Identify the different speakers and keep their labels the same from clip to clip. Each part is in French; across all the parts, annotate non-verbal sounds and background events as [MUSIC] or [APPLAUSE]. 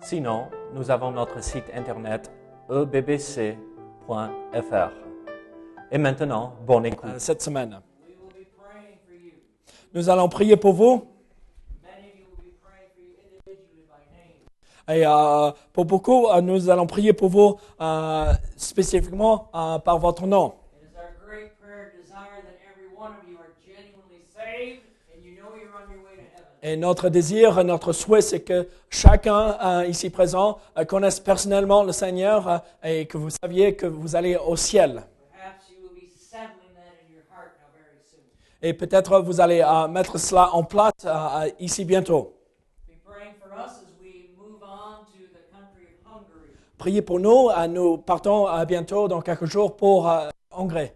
Speaker 1: Sinon, nous avons notre site internet ebbc.fr. Et maintenant, bonne écoute.
Speaker 2: euh, cette semaine. Nous allons prier pour vous et euh, pour beaucoup, euh, nous allons prier pour vous euh, spécifiquement euh, par votre nom.
Speaker 3: It is our great prayer desire that every one of you are genuinely saved and you know you're on your way to heaven.
Speaker 2: Et notre désir, notre souhait, c'est que chacun euh, ici présent euh, connaisse personnellement le Seigneur euh, et que vous saviez que vous allez au ciel. Et peut-être vous allez mettre cela en place ici bientôt. Priez pour nous. nous partons bientôt dans quelques jours pour Hongrie.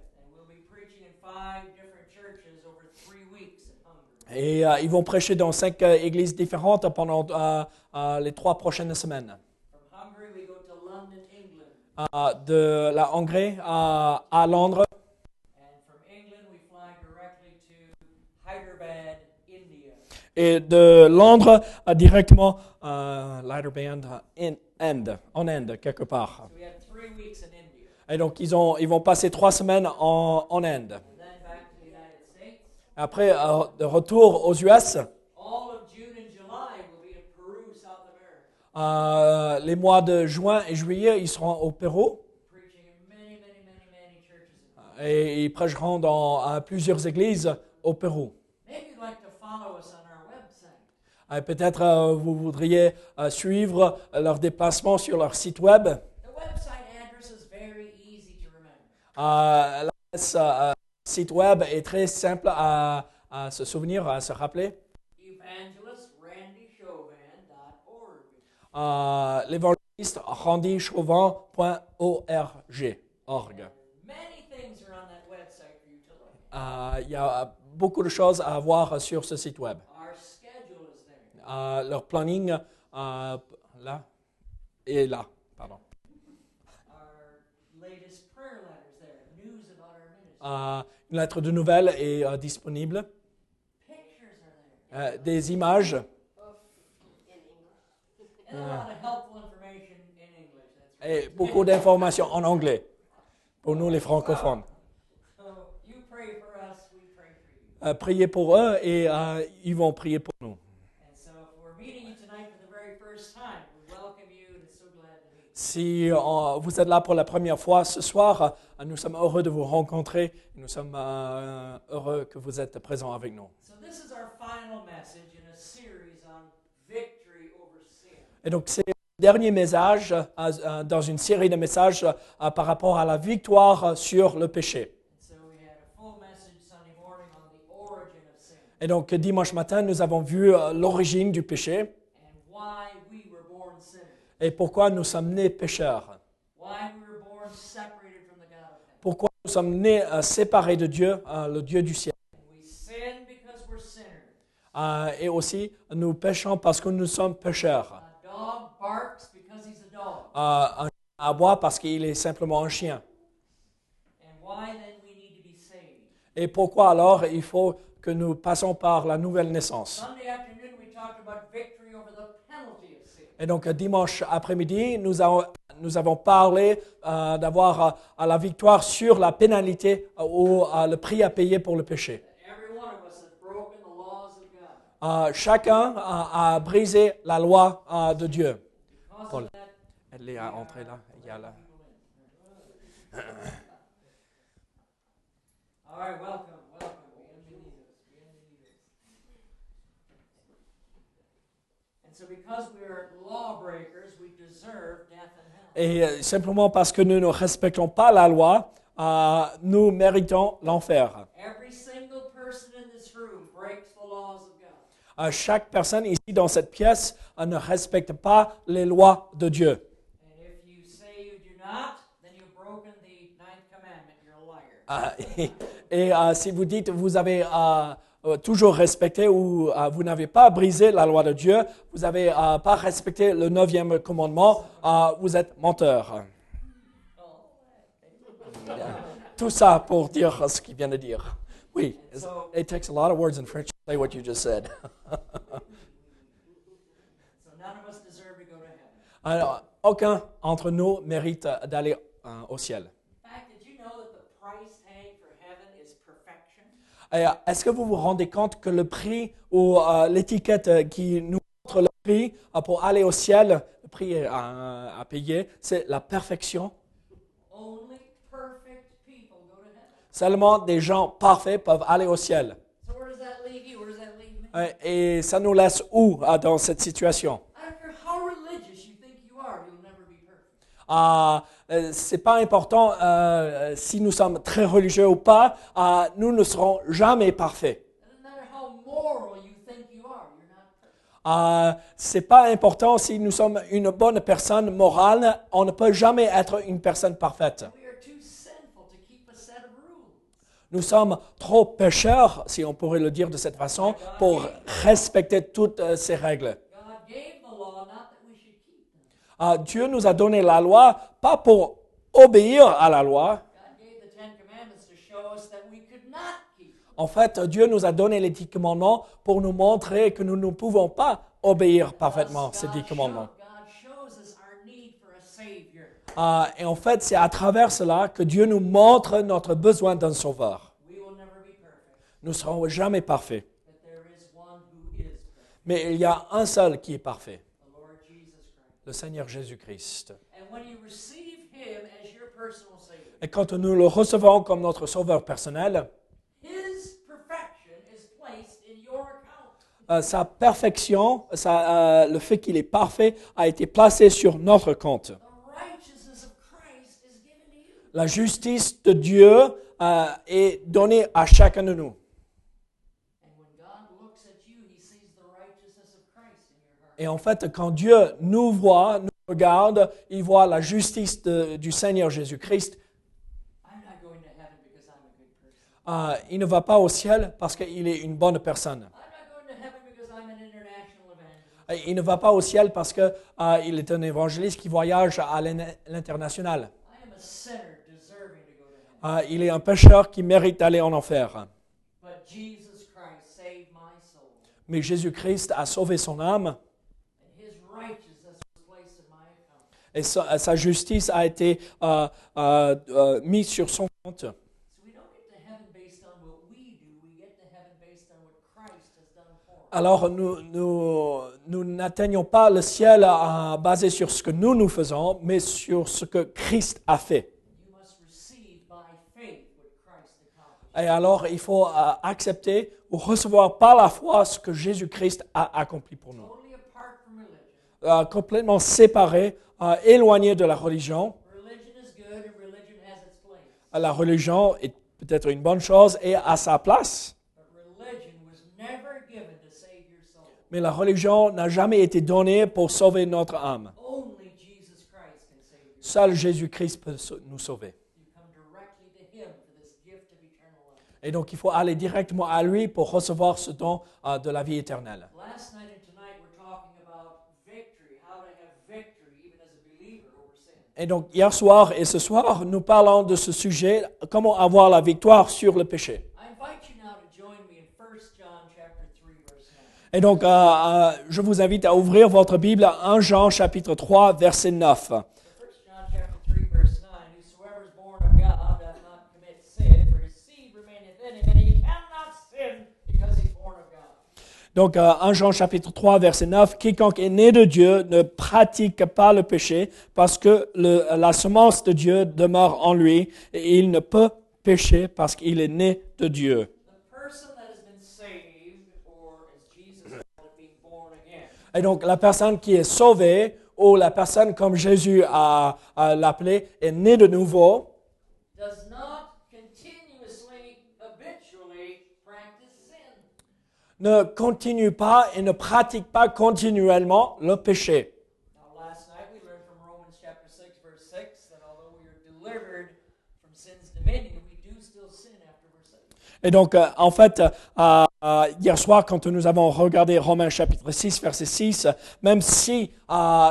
Speaker 2: Et euh, ils vont prêcher dans cinq euh, églises différentes pendant euh, les trois prochaines semaines. De la Hongrie à, à Londres. Et de Londres euh, directement à Leiderband en Inde, en Inde, quelque part.
Speaker 3: In.
Speaker 2: Et donc, ils, ont, ils vont passer trois semaines en, en Inde.
Speaker 3: And then back to the United States.
Speaker 2: Après, euh, de retour aux US, euh, les mois de juin et juillet, ils seront au Pérou. Et ils prêcheront dans plusieurs églises au Pérou. Euh, Peut-être euh, vous voudriez euh, suivre leur déplacement sur leur site web. L'adresse site web est très simple à, à se souvenir, à se rappeler. Euh, L'évangéliste randychauvin.org. org.
Speaker 3: Many things are on that website for you to look at.
Speaker 2: Euh, Il y a beaucoup de choses à voir sur ce site web. Euh, leur planning, euh, là et là, pardon.
Speaker 3: Our latest prayer letters there. News about our ministry.
Speaker 2: Une lettre de nouvelles est euh, disponible. Euh, des images, et beaucoup d'informations en anglais pour nous les francophones.
Speaker 3: So you pray for us, we pray for you.
Speaker 2: Euh, priez pour eux et euh, ils vont prier pour nous.
Speaker 3: And so if we're meeting you tonight for the very first time, we welcome you and it's so glad to meet you.
Speaker 2: Si vous êtes là pour la première fois ce soir, nous sommes heureux de vous rencontrer. Nous sommes euh, heureux que vous êtes présents avec nous. Et donc, c'est le dernier message euh, euh, dans une série de messages par rapport à la victoire sur le péché. Et donc, dimanche matin, nous avons vu l'origine du péché et pourquoi nous sommes nés pécheurs.
Speaker 3: Why we were born separated from the God of heaven.
Speaker 2: Pourquoi nous sommes nés euh, séparés de Dieu, euh, le Dieu du ciel.
Speaker 3: And we sin because we're sinners.
Speaker 2: Euh, et aussi, nous péchons parce que nous sommes pécheurs.
Speaker 3: A dog barks because he's a dog.
Speaker 2: Un chien aboie parce qu'il est simplement un chien.
Speaker 3: And why then we need to be saved?
Speaker 2: Et pourquoi alors il faut que nous passons par la nouvelle naissance? Et donc dimanche après-midi, nous avons, nous avons parlé euh, d'avoir euh, la victoire sur la pénalité euh, ou euh, le prix à payer pour le péché.
Speaker 3: Every one of us has broken the laws of God.
Speaker 2: Euh, chacun a, a brisé la loi euh, de Dieu.
Speaker 3: Because
Speaker 2: Paul.
Speaker 3: of that,
Speaker 2: Elle est à entrer là. Il y a là. Et euh, simplement parce que nous ne respectons pas la loi, euh, nous méritons l'enfer. Euh, chaque personne ici dans cette pièce euh, ne respecte pas les lois de Dieu.
Speaker 3: And if you say you do not, then you've broken the ninth commandment. You're a liar. [LAUGHS]
Speaker 2: Et et, si vous dites vous avez toujours respecté ou euh, vous n'avez pas brisé la loi de Dieu, vous n'avez euh, pas respecté le neuvième commandement, euh, vous êtes menteur. Tout ça pour dire ce qu'il vient de dire. Oui, it takes a lot of words in French to say what you just said. [LAUGHS] Alors, aucun entre nous mérite euh, d'aller euh, au ciel.
Speaker 3: In fact, did you know that the price tag for heaven is perfection?
Speaker 2: Et, euh, Est-ce que vous vous rendez compte que le prix ou euh, l'étiquette euh, qui nous montre le prix euh, pour aller au ciel, le prix euh, à payer, c'est la perfection?
Speaker 3: Only perfect people go to heaven.
Speaker 2: Seulement des gens parfaits peuvent aller au ciel. Euh, Et ça nous laisse où euh, dans cette situation? Euh, C'est pas important euh, si nous sommes très religieux ou pas, euh, nous ne serons jamais parfaits. Euh, c'est pas important si nous sommes une bonne personne morale, on ne peut jamais être une personne parfaite. Nous sommes trop pécheurs, si on pourrait le dire de cette façon, pour respecter toutes euh, ces règles. Ah, Dieu nous a donné la loi pas pour obéir à la loi. En fait, Dieu nous a donné les dix commandements pour nous montrer que nous ne pouvons pas obéir parfaitement
Speaker 3: God
Speaker 2: ces dix commandements. Ah, et en fait, c'est à travers cela que Dieu nous montre notre besoin d'un sauveur. Nous ne serons jamais parfaits. Mais il y a un seul qui est parfait,
Speaker 3: the Lord Jesus Christ.
Speaker 2: Le Seigneur Jésus-Christ. Et quand nous le recevons comme notre sauveur personnel,
Speaker 3: His perfection is placed in your account.
Speaker 2: euh, sa perfection, sa- euh, le fait qu'il est parfait, a été placé sur notre compte. La justice de Dieu euh, est donnée à chacun de nous.
Speaker 3: And when God looks at you, He sees the righteousness of Christ in your heart.
Speaker 2: Et en fait, quand Dieu nous voit, nous regarde, il voit la justice de- du Seigneur Jésus-Christ.
Speaker 3: I'm not going to heaven because I'm a good person.
Speaker 2: Euh, il ne va pas au ciel parce qu'il est une bonne personne. Il ne va pas au ciel parce qu'il est un évangéliste qui voyage à l'in- l'international.
Speaker 3: I am a sinner deserving to go to heaven.
Speaker 2: Euh, il est un pécheur qui mérite d'aller en enfer. Mais Jésus-Christ a sauvé son âme et sa, justice a été euh, euh, euh, mise sur son compte. Alors nous, n'atteignons pas le ciel basé sur ce que nous nous faisons, mais sur ce que Christ a fait. Et alors il faut accepter ou recevoir par la foi ce que Jésus-Christ a accompli pour nous. Complètement séparé, euh, éloigné de la religion.
Speaker 3: Religion is good and religion has its place.
Speaker 2: La religion est peut-être une bonne chose et à sa place,
Speaker 3: But religion was never given to save your soul.
Speaker 2: mais la religion n'a jamais été donnée pour sauver notre âme. Seul Jésus-Christ peut nous sauver.
Speaker 3: You come directly to Him for this gift of eternal life.
Speaker 2: Et donc il faut aller directement à lui pour recevoir ce don euh, de la vie éternelle. Et donc hier soir et ce soir, nous parlons de ce sujet, comment avoir la victoire sur le péché.
Speaker 3: I invite you now to join me in 1 John chapter 3 verse 9.
Speaker 2: Et donc euh, euh, je vous invite à ouvrir votre Bible à 1 Jean chapitre 3 verset 9. Donc, euh, 1 Jean chapitre 3, verset 9, quiconque est né de Dieu ne pratique pas le péché parce que le- la semence de Dieu demeure en lui et il ne peut pécher parce qu'il est né de Dieu. Et donc, la personne qui est sauvée ou la personne comme Jésus a, a l'appelé est née de nouveau,
Speaker 3: does not continuously, habitually practice sin.
Speaker 2: Ne continue pas et ne pratique pas continuellement le péché.
Speaker 3: Now, last night we learned from Romans chapter 6, verse 6, that although we are delivered from sin's dominion, we do still sin after we're saved.
Speaker 2: Et donc, euh, en fait, euh, euh, hier soir, quand nous avons regardé Romains chapitre 6, verset 6, même si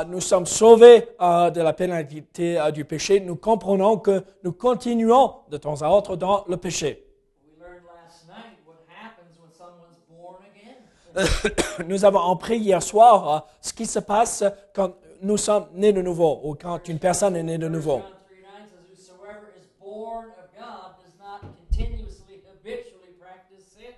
Speaker 2: nous sommes sauvés de la pénalité du péché, nous comprenons que nous continuons de temps à autre dans le péché.
Speaker 3: We learned last night what happens when someone's born again. [COUGHS]
Speaker 2: Nous avons appris hier soir euh, ce qui se passe quand nous sommes nés de nouveau ou quand une personne est née de nouveau.
Speaker 3: John 3 9 says, Whosoever is born of God does not continuously, habitually practice sin.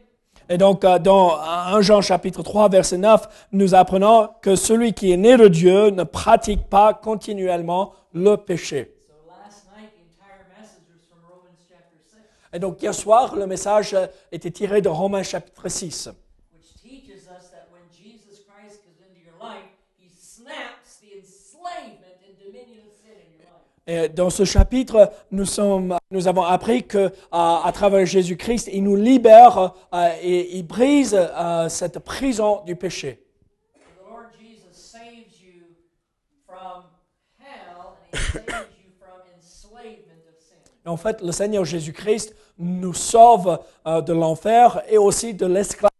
Speaker 2: Et donc, euh, dans 1 Jean chapitre 3, verset 9, nous apprenons que celui qui est né de Dieu ne pratique pas continuellement le péché.
Speaker 3: So last night, the entire message was from Romans chapter 6,
Speaker 2: Et donc, hier soir, le message euh, était tiré de Romains chapitre 6.
Speaker 3: which teaches us that when Jesus Christ comes into your life, he snaps the enslavement and dominion of sin in your life.
Speaker 2: Et dans ce chapitre, nous, sommes, nous avons appris que à travers Jésus-Christ, il nous libère euh, et il brise euh, cette prison du péché.
Speaker 3: The Lord Jesus saves you from hell and he saves [COUGHS] you from enslavement of sin.
Speaker 2: Et en fait, le Seigneur Jésus-Christ nous sauve euh, de l'enfer et aussi de l'esclavage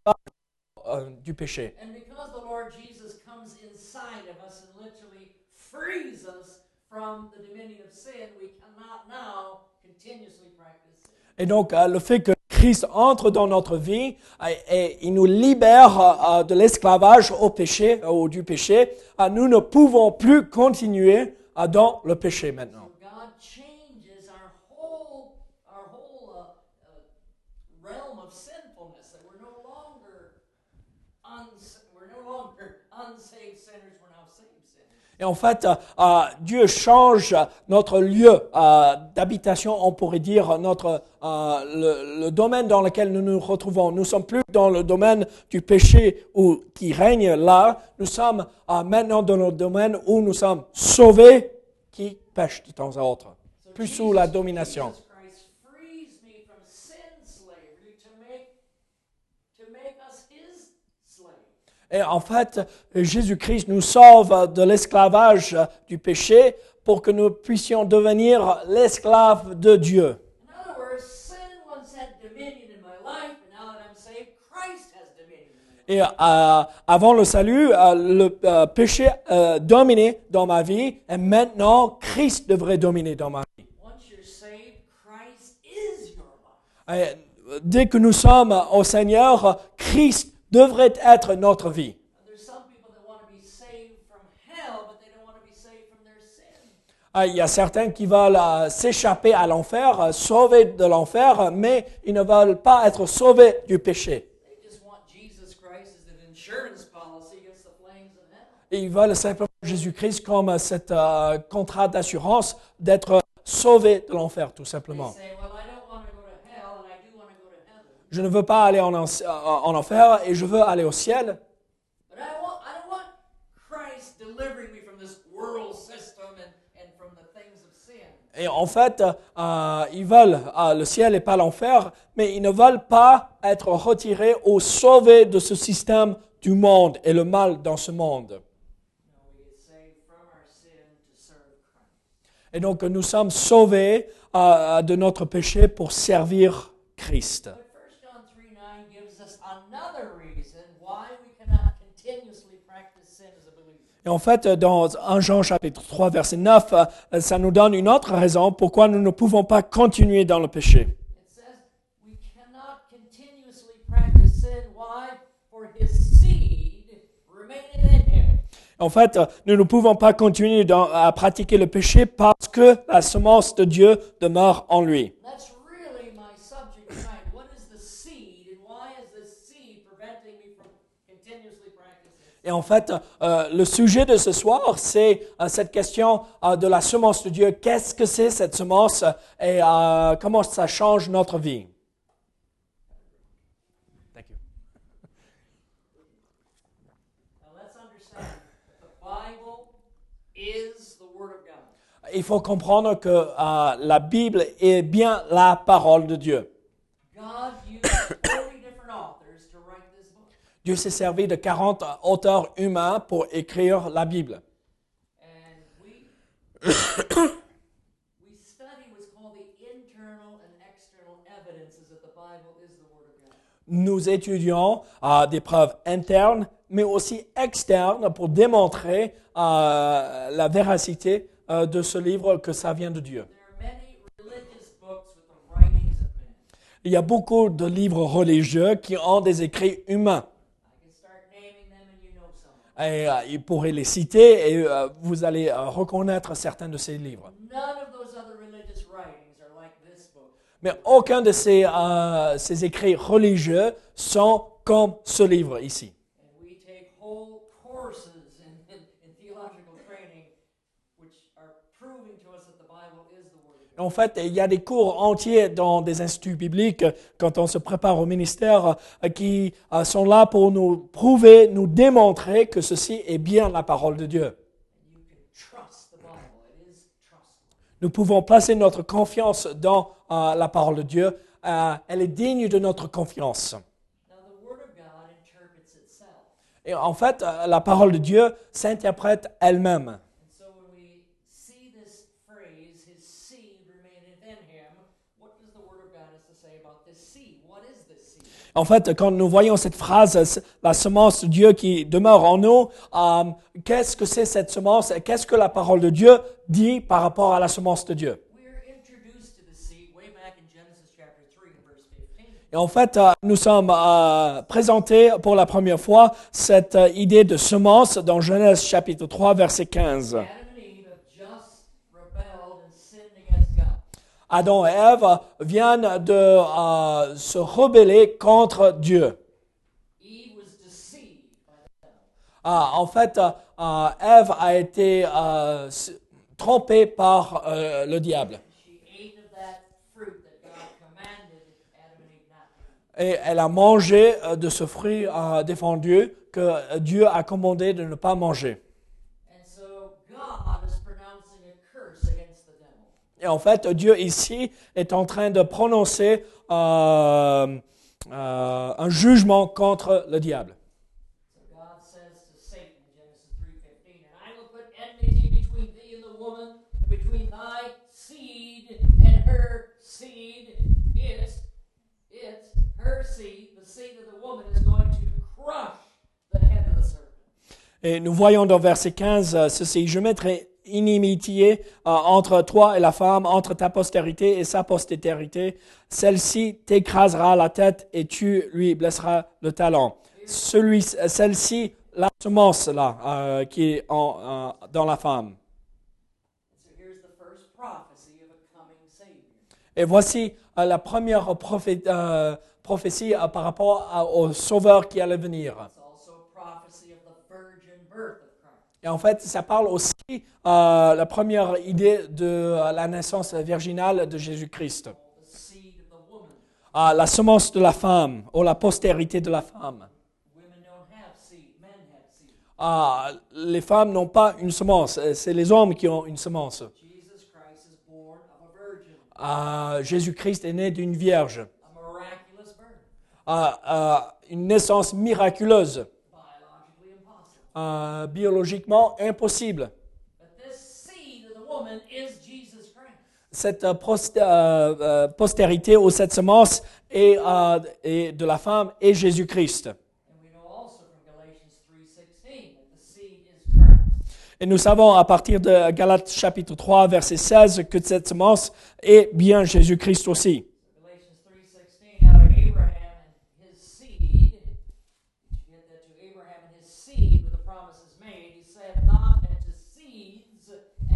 Speaker 2: euh, du péché.
Speaker 3: And because the Lord Jesus comes inside of us and literally frees us
Speaker 2: Et donc, euh, le fait que Christ entre dans notre vie euh, et il nous libère euh, de l'esclavage au péché, ou du péché, nous ne pouvons plus continuer dans le péché maintenant.
Speaker 3: So God changes our whole our whole uh, uh, realm of sinfulness. That we're no longer uns- we're no longer unsaved sinners. We're now saved sinners.
Speaker 2: Et en fait, euh, euh, Dieu change notre lieu euh, d'habitation, on pourrait dire, notre, le, domaine dans lequel nous nous retrouvons. Nous sommes plus dans le domaine du péché où, qui règne là. Nous sommes maintenant dans le domaine où nous sommes sauvés qui pêchent de temps à autre. Plus sous la domination.
Speaker 3: Jesus Christ frees me from sin slavery to make to make us His slave.
Speaker 2: Et en fait, Jésus-Christ nous sauve de l'esclavage du péché pour que nous puissions devenir l'esclave de Dieu.
Speaker 3: In other words, sin once had dominion in my life, and now that I'm saved, Christ has dominion in my life.
Speaker 2: Et euh, avant le salut, euh, le euh, péché dominait dans ma vie et maintenant Christ devrait dominer dans ma vie. Et, dès que nous sommes au Seigneur, Christ devrait être notre vie. Ah, Il y a certains qui veulent euh, s'échapper à l'enfer, euh, sauver de l'enfer, mais ils ne veulent pas être sauvés du péché. Ils veulent simplement Jésus-Christ comme cet euh, contrat d'assurance d'être sauvés de l'enfer, tout simplement.
Speaker 3: say, well, I don't want to go to hell, and I do want to go to heaven.
Speaker 2: Je ne veux pas aller en, en- en enfer et je veux aller au ciel. Et en fait, euh, ils veulent euh, le ciel et pas l'enfer, mais ils ne veulent pas être retirés ou sauvés de ce système du monde et le mal dans ce monde. Et donc, nous sommes sauvés euh, de notre péché pour servir Christ.
Speaker 3: But 1 John 3 9 gives us another reason why we cannot continuously practice sin as a believer.
Speaker 2: Et en fait, dans 1 Jean chapitre 3, verset 9, euh, ça nous donne une autre raison pourquoi nous ne pouvons pas continuer dans le péché. En fait, euh, nous ne pouvons pas continuer dans- à pratiquer le péché parce que la semence de Dieu demeure en lui.
Speaker 3: That's really my subject tonight. What is the seed, and why is this seed preventing me from continuously practicing?
Speaker 2: Et en fait, euh, le sujet de ce soir, c'est euh, cette question euh, de la semence de Dieu. Qu'est-ce que c'est cette semence? Et comment ça change notre vie? Thank you. Il faut comprendre que la Bible est bien la parole de Dieu. Dieu s'est servi de 40 auteurs humains pour écrire la Bible. [COUGHS] Nous étudions euh, des preuves internes, mais aussi externes pour démontrer euh, la véracité euh, de ce livre que ça vient de Dieu. Il y a beaucoup de livres religieux qui ont des écrits humains. Et, euh, il pourrait les citer et euh, vous allez euh, reconnaître certains de ces livres.
Speaker 3: None of those other religious writings are like this book.
Speaker 2: Mais aucun de ces, euh, ces écrits religieux sont comme ce livre ici.
Speaker 3: And we take whole courses in, in, in theological training which are proving to us that the Bible is the Word of God.
Speaker 2: En fait, il y a des cours entiers dans des instituts bibliques quand on se prépare au ministère euh, qui euh, sont là pour nous prouver, nous démontrer que ceci est bien la parole de Dieu. Nous pouvons placer notre confiance dans euh, la parole de Dieu. Elle est digne de notre confiance. Et en fait, la parole de Dieu s'interprète elle-même.
Speaker 3: And so when we see this phrase, his seed remaineth in him, what does the Word of God have to say about this seed? What is this seed?
Speaker 2: En fait, quand nous voyons cette phrase, la semence de Dieu qui demeure en nous, euh, qu'est-ce que c'est cette semence Qu'est-ce que la parole de Dieu dit par rapport à la semence de Dieu?
Speaker 3: We're introduced to the seed way back in Genesis chapter 3 and verse 15.
Speaker 2: Et en fait, euh, nous sommes euh, présentés pour la première fois cette idée de semence dans Genèse chapitre 3, verset 15.
Speaker 3: Adam and Eve have just rebelled and sinned against God.
Speaker 2: Adam et Ève viennent de euh, se rebeller contre Dieu. Ah, en fait, euh, Ève a été euh, trompée par le diable. Et elle a mangé de ce fruit défendu que Dieu a commandé de ne pas manger.
Speaker 3: And so God is pronouncing a curse against the devil.
Speaker 2: Et en fait, Dieu ici est en train de prononcer euh, euh, un jugement contre le diable.
Speaker 3: So God says to Satan in Genesis 3:15, "And I will put enmity between thee and the woman, and between thy seed and her seed. It, it, her seed, the seed of the woman, is going to crush the head of the serpent."
Speaker 2: Et nous voyons dans verset 15 euh, ceci, je mettrai inimitié euh, entre toi et la femme, entre ta postérité et sa postérité. Celle-ci t'écrasera la tête et tu lui blesseras le talon. Celui, celle-ci, la semence là, euh, qui est en- euh, dans la femme.
Speaker 3: So here's the first prophecy of a coming Savior.
Speaker 2: Et voici la première prophé- prophétie par rapport à- au Sauveur qui allait venir.
Speaker 3: It's also a prophecy of the virgin birth of Christ.
Speaker 2: Et en fait, ça parle aussi euh, la première idée de euh, la naissance virginale de Jésus-Christ. Ah, la semence de la femme, ou la postérité de la femme. Ah, les femmes n'ont pas une semence, euh, c'est les hommes qui ont une semence. Ah, Jésus-Christ est né d'une vierge. ah, une naissance miraculeuse,
Speaker 3: biologically impossible.
Speaker 2: Ah, biologiquement impossible.
Speaker 3: But this seed of the woman
Speaker 2: Cette euh, post- euh, euh, postérité ou cette semence est, euh, est de la femme est Jésus-Christ.
Speaker 3: And we know also from Galatians 3:16 that the seed is Christ.
Speaker 2: Et nous savons à partir de Galates chapitre 3, verset 16, que cette semence est bien Jésus-Christ aussi.
Speaker 3: Galatians 3:16 out of Abraham and his seed. Did you get that to Abraham and his seed where the promise is made? He said, Not unto seeds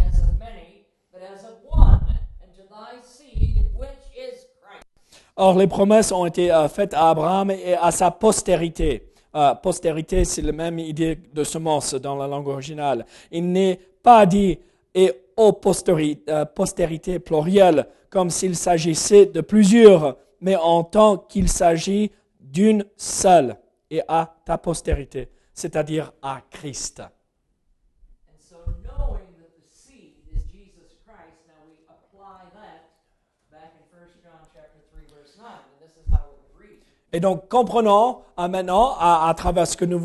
Speaker 3: as of many, but as of one, and to thy seed which is Christ.
Speaker 2: Or, les promesses ont été euh, faites à Abraham et à sa postérité. Euh, postérité, c'est la même idée de semence dans la langue originale. Il n'est pas dit et aux euh, postérité plurielle, comme s'il s'agissait de plusieurs, mais en tant qu'il s'agit d'une seule, et à ta postérité, c'est-à-dire à Christ.
Speaker 3: And so, knowing that the seed is Jesus Christ, now we apply that back in 1 John chapter 3, verse 9, and this is how it would read.
Speaker 2: Et donc, comprenons euh, maintenant, à, travers ce que nous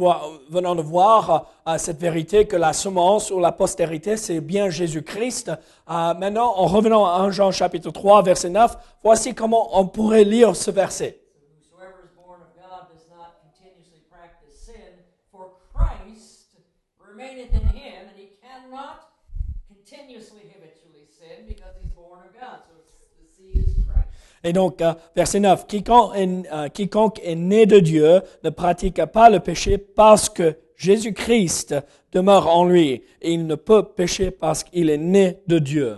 Speaker 2: venons de voir, euh, cette vérité que la semence ou la postérité, c'est bien Jésus-Christ. Euh, maintenant, en revenant à 1 Jean chapitre 3, verset 9, voici comment on pourrait lire ce verset.
Speaker 3: Whosoever is born of God does not continuously practice sin, for Christ remaineth in him, and he cannot continuously habitually sin because he's born of God. So it's, the seed is Christ.
Speaker 2: Et donc, euh, verset 9, quiconque est, euh, quiconque est né de Dieu ne pratique pas le péché parce que Jésus-Christ demeure en lui. Et il ne peut pécher parce qu'il est né de Dieu.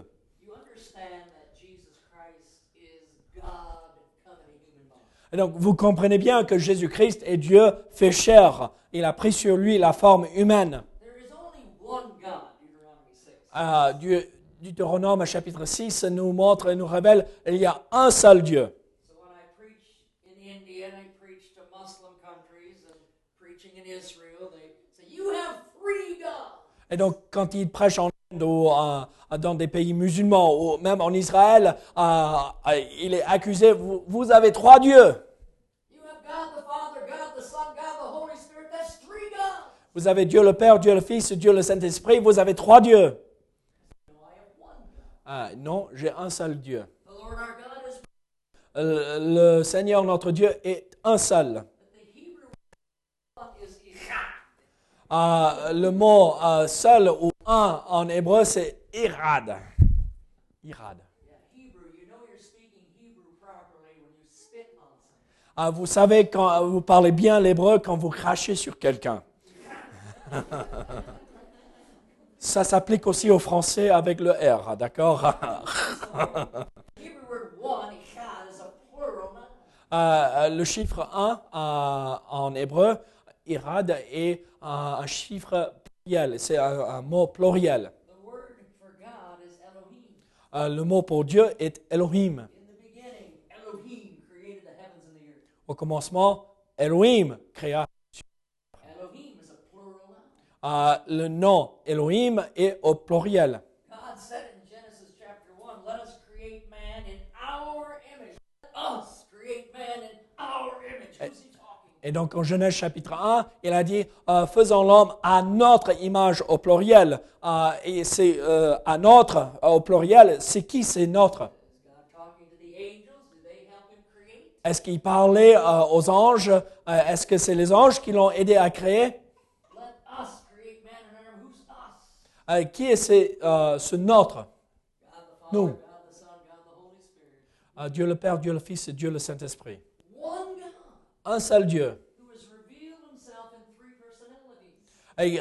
Speaker 2: Et donc, vous comprenez bien que Jésus-Christ est Dieu fait chair. Il a pris sur lui la forme humaine.
Speaker 3: There is only one God, Deuteronomy 6.
Speaker 2: Euh, Dieu- Deutéronome chapitre 6 nous montre et nous révèle il y a un seul Dieu. Et donc, quand il prêche en Inde ou euh, dans des pays musulmans ou même en Israël, euh, euh, il est accusé, vous, vous avez trois dieux. Vous avez Dieu le Père, Dieu le Fils, Dieu le Saint-Esprit, vous avez trois dieux.
Speaker 3: No, I have one God.
Speaker 2: Ah, non, j'ai un seul Dieu. Euh, le Seigneur notre Dieu est un seul. Euh, le mot euh, seul ou un en hébreu, c'est irad. Irad. Ah, vous savez, quand vous parlez bien l'hébreu, quand vous crachez sur quelqu'un. [LAUGHS] Ça s'applique aussi au français avec le R, d'accord?
Speaker 3: A plural noun.
Speaker 2: Euh, Le chiffre 1 euh, en hébreu, irad, est euh, un chiffre pluriel, c'est un, mot pluriel. Euh, Le mot pour Dieu est Elohim. Au commencement, Elohim créa.
Speaker 3: Elohim is a plural noun.
Speaker 2: Euh, le nom Elohim est au pluriel.
Speaker 3: God said in Genesis chapter 1, let us create man in our image. Let us create man in our image. Who's he talking to?
Speaker 2: Et donc en Genèse chapitre 1, il a dit, euh, faisons l'homme à notre image au pluriel. Euh, et c'est euh, à notre au pluriel, c'est qui? C'est notre? Est-ce qu'il parlait aux anges? Est-ce que c'est les anges qui l'ont aidé à créer
Speaker 3: Let us create man in our image. Who's us?
Speaker 2: Euh, Qui est ce, euh, ce notre Nous. Euh, Dieu le Père, Dieu le Fils et Dieu le Saint-Esprit. Un seul Dieu.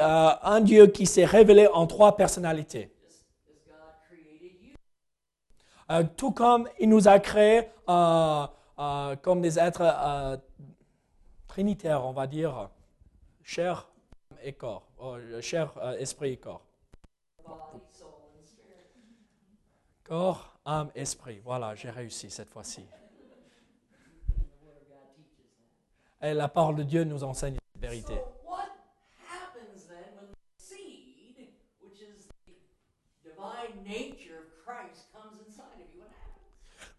Speaker 2: euh, un Dieu qui s'est révélé en trois personnalités. Tout comme il nous a créés comme des êtres trinitaires, on va dire, chair et corps, chair, esprit et corps. Corps, âme, esprit. Voilà, j'ai réussi cette fois-ci. Et la parole de Dieu nous enseigne cette vérité.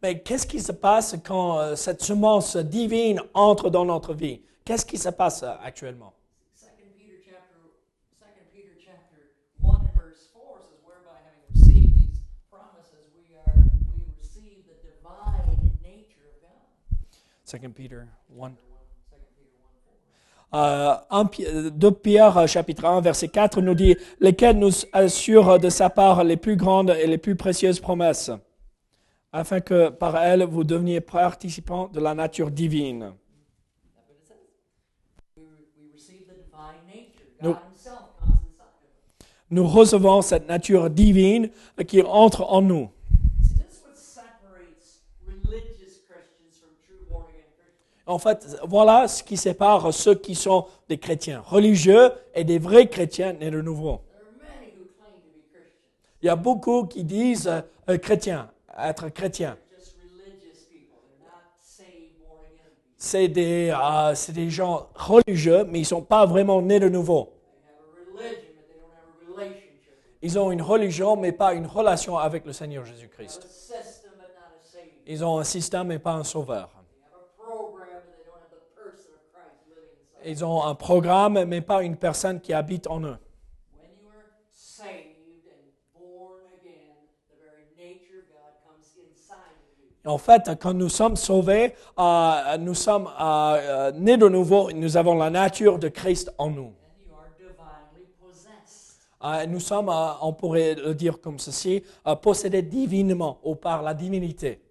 Speaker 2: Mais qu'est-ce qui se passe quand euh, cette semence divine entre dans notre vie? Qu'est-ce qui se passe euh, actuellement
Speaker 3: 2 Peter chapter 2 Peter chapter 1 and verse 4 says, Whereby having received these promises, we are we receive the divine nature of God.
Speaker 2: 2 Peter 1.
Speaker 3: 2 Peter 1 4.
Speaker 2: Euh, 1 Pi- euh, 2 Pierre euh, chapitre 1 verset 4 nous dit lesquels nous assurent de sa part les plus grandes et les plus précieuses promesses afin que par elles vous deveniez participants de la nature divine. Nous recevons cette nature divine qui entre en nous.
Speaker 3: See, this is what separates religious Christians from true born again Christians.
Speaker 2: En fait, voilà ce qui sépare ceux qui sont des chrétiens religieux et des vrais chrétiens nés de nouveau. Il y a beaucoup qui disent euh, euh, chrétien, être chrétien. C'est des, euh, des gens religieux, mais ils ne sont pas vraiment nés de nouveau. Ils ont une religion, mais pas une relation avec le Seigneur Jésus-Christ. Ils ont un système, mais pas un sauveur.
Speaker 3: They have a program, but they don't have the
Speaker 2: Ils ont un programme, mais pas une personne qui habite en eux. En fait, quand nous sommes sauvés, euh, nous sommes euh, euh, nés de nouveau, nous avons la nature de Christ en nous. Euh, nous sommes, on pourrait le dire comme ceci, possédés divinement ou par la divinité.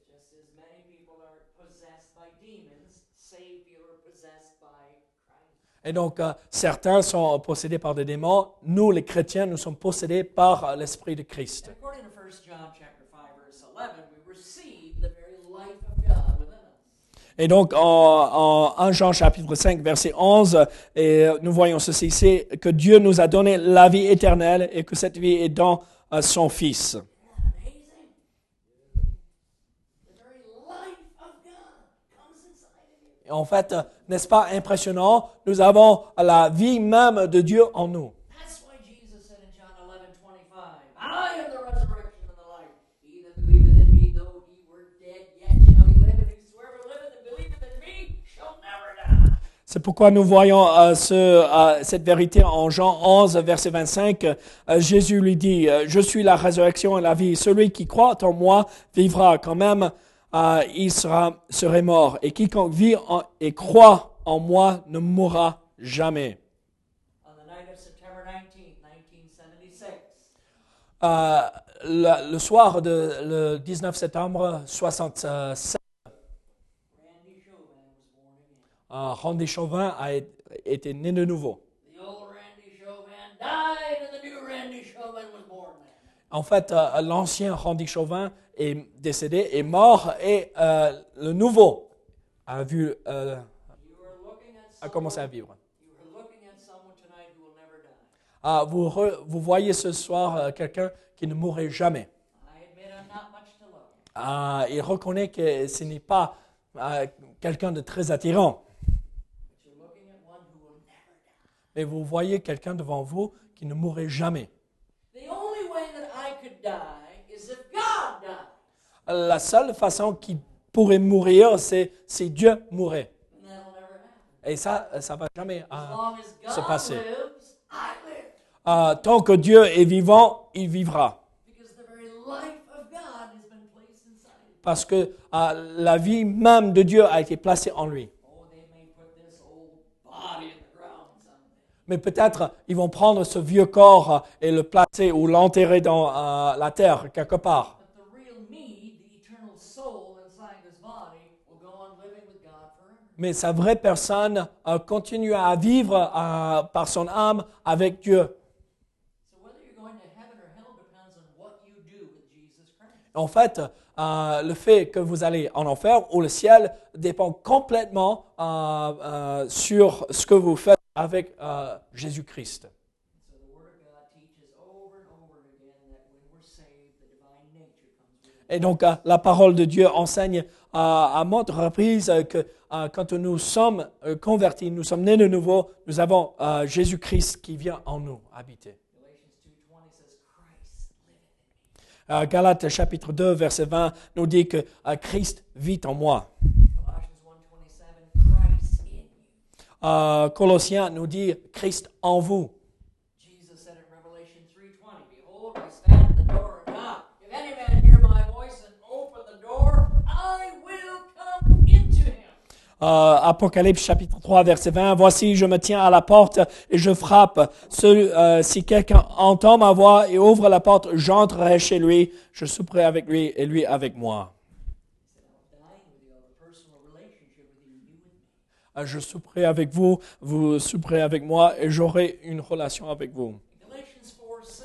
Speaker 2: Et donc, euh, certains sont possédés par des démons. Nous, les chrétiens, nous sommes possédés par euh, l'Esprit de Christ.
Speaker 3: And according to 1 John chapter 5, verse 11, we receive the very life of God within us.
Speaker 2: Et donc, en, en 1 Jean chapitre 5, verset 11, et nous voyons ceci, c'est que Dieu nous a donné la vie éternelle et que cette vie est dans euh, son Fils. Et en fait, euh, n'est-ce pas impressionnant? Nous avons la vie même de Dieu en nous.
Speaker 3: That's why Jesus said in John 11, 25, I am the resurrection and the life. He that believeth in me, though he were dead, yet shall he live. And whosoever liveth and believeth in me shall never die.
Speaker 2: C'est pourquoi nous voyons euh, ce, euh, cette vérité en Jean 11, verset 25. Euh, Jésus lui dit, Je suis la résurrection et la vie. Celui qui croit en moi vivra quand même, euh, il sera, serait mort. Et quiconque vit en- et croit en moi ne mourra jamais.
Speaker 3: On the night of September 19th, 1976,
Speaker 2: Euh, le, le soir de le 19 septembre 67,
Speaker 3: Randy Chauvin was born again.
Speaker 2: euh, Randy Chauvin a été né de nouveau.
Speaker 3: The old Randy Chauvin died, and the new Randy Chauvin.
Speaker 2: En fait, euh, l'ancien Randy Chauvin est décédé, est mort, et euh, le nouveau a, vu, euh, a commencé à vivre. Ah, vous, voyez ce soir quelqu'un qui ne mourrait jamais. Ah, il reconnaît que ce n'est pas quelqu'un de très attirant, mais vous voyez quelqu'un devant vous qui ne mourrait jamais.
Speaker 3: The only way that I could die is if God died.
Speaker 2: La seule façon qu'il pourrait mourir, c'est si Dieu mourait. Et ça, ça va jamais euh, se passer. Euh, tant que Dieu est vivant, il vivra. Parce que euh, la vie même de Dieu a été placée en lui. Mais peut-être ils vont prendre ce vieux corps et le placer ou l'enterrer dans euh, la terre quelque part. Mais sa vraie personne euh, continue à vivre euh, par son âme avec Dieu. En fait, euh, le fait que vous allez en enfer ou le ciel dépend complètement euh, euh, sur ce que vous faites avec euh, Jésus-Christ. Et donc, euh, la parole de Dieu enseigne euh, à maintes reprises euh, que euh, quand nous sommes convertis, nous sommes nés de nouveau, nous avons Jésus-Christ qui vient en nous habiter.
Speaker 3: Galatians 2.20 says, Christ liveth in me.
Speaker 2: Galates chapitre 2, verset 20 nous dit que Christ vit en moi.
Speaker 3: Colossians 1.27, Christ in you.
Speaker 2: Euh, Colossiens nous dit Christ en vous.
Speaker 3: Jesus said in Revelation 3.20, Behold, I stand at the door and knock. If any man hear my voice and open the door, I will come into him.
Speaker 2: Apocalypse chapitre 3, verset 20. Voici, je me tiens à la porte et je frappe. Euh, si quelqu'un entend ma voix et ouvre la porte, j'entrerai chez lui, je souperai avec lui et lui avec moi.
Speaker 3: He said, I'll dine with you, I'll have a personal relationship with you, you with me.
Speaker 2: Euh, Je souperai avec vous, vous souperez avec moi et j'aurai une relation avec vous.
Speaker 3: In Galatians 4 6,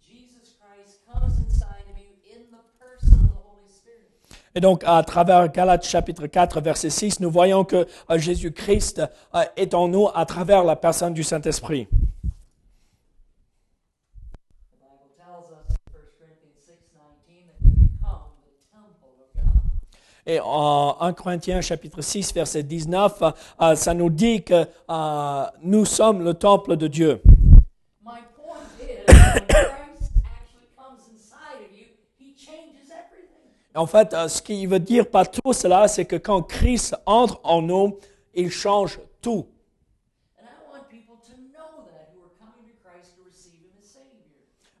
Speaker 3: Jesus Christ comes inside of you in the person of the Holy Spirit.
Speaker 2: Et donc, à travers Galates chapitre 4, verset 6, nous voyons que euh, Jésus-Christ euh, est en nous à travers la personne du Saint-Esprit. Et euh, en 1 Corinthiens chapitre 6 verset 19, euh, ça nous dit que euh, nous sommes le temple de Dieu. [COUGHS] En fait, ce qu'il veut dire par tout cela, c'est que quand Christ entre en nous, il change tout.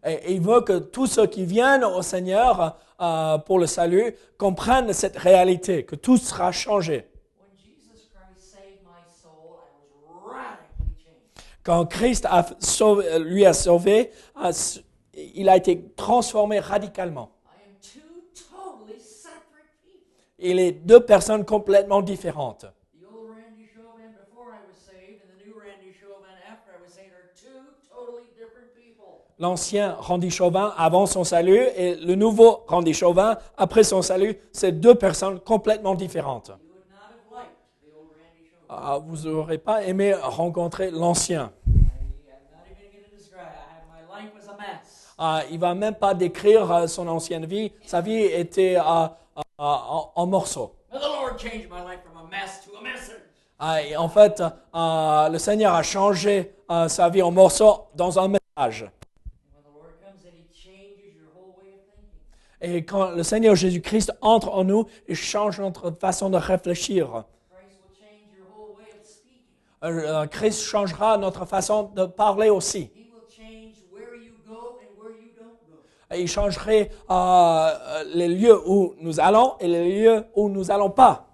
Speaker 2: Et il veut que tous ceux qui viennent au Seigneur euh, pour le salut comprennent cette réalité, que tout sera changé. Quand Christ a sauvé- lui a sauvé, a s- il a été transformé radicalement. Il est deux personnes complètement différentes.
Speaker 3: The old Randy Chauvin before I was saved and the new Randy Chauvin after I was saved are two totally different people.
Speaker 2: L'ancien Randy Chauvin avant son salut et le nouveau Randy Chauvin après son salut, c'est deux personnes complètement différentes. Ah, vous n'aurez pas aimé rencontrer l'ancien. Ah, il va même pas décrire euh, son ancienne vie. Sa vie était euh, euh, en, en morceaux. Ah, et en fait, le Seigneur a changé sa vie en morceaux dans un message.
Speaker 3: And when the Lord comes in, He changes your whole way of thinking.
Speaker 2: Et quand le Seigneur Jésus-Christ entre en nous, il change notre façon de réfléchir. Euh, euh, Christ changera notre façon de parler aussi. Il changerait euh, les lieux où nous allons et les lieux où nous n'allons pas.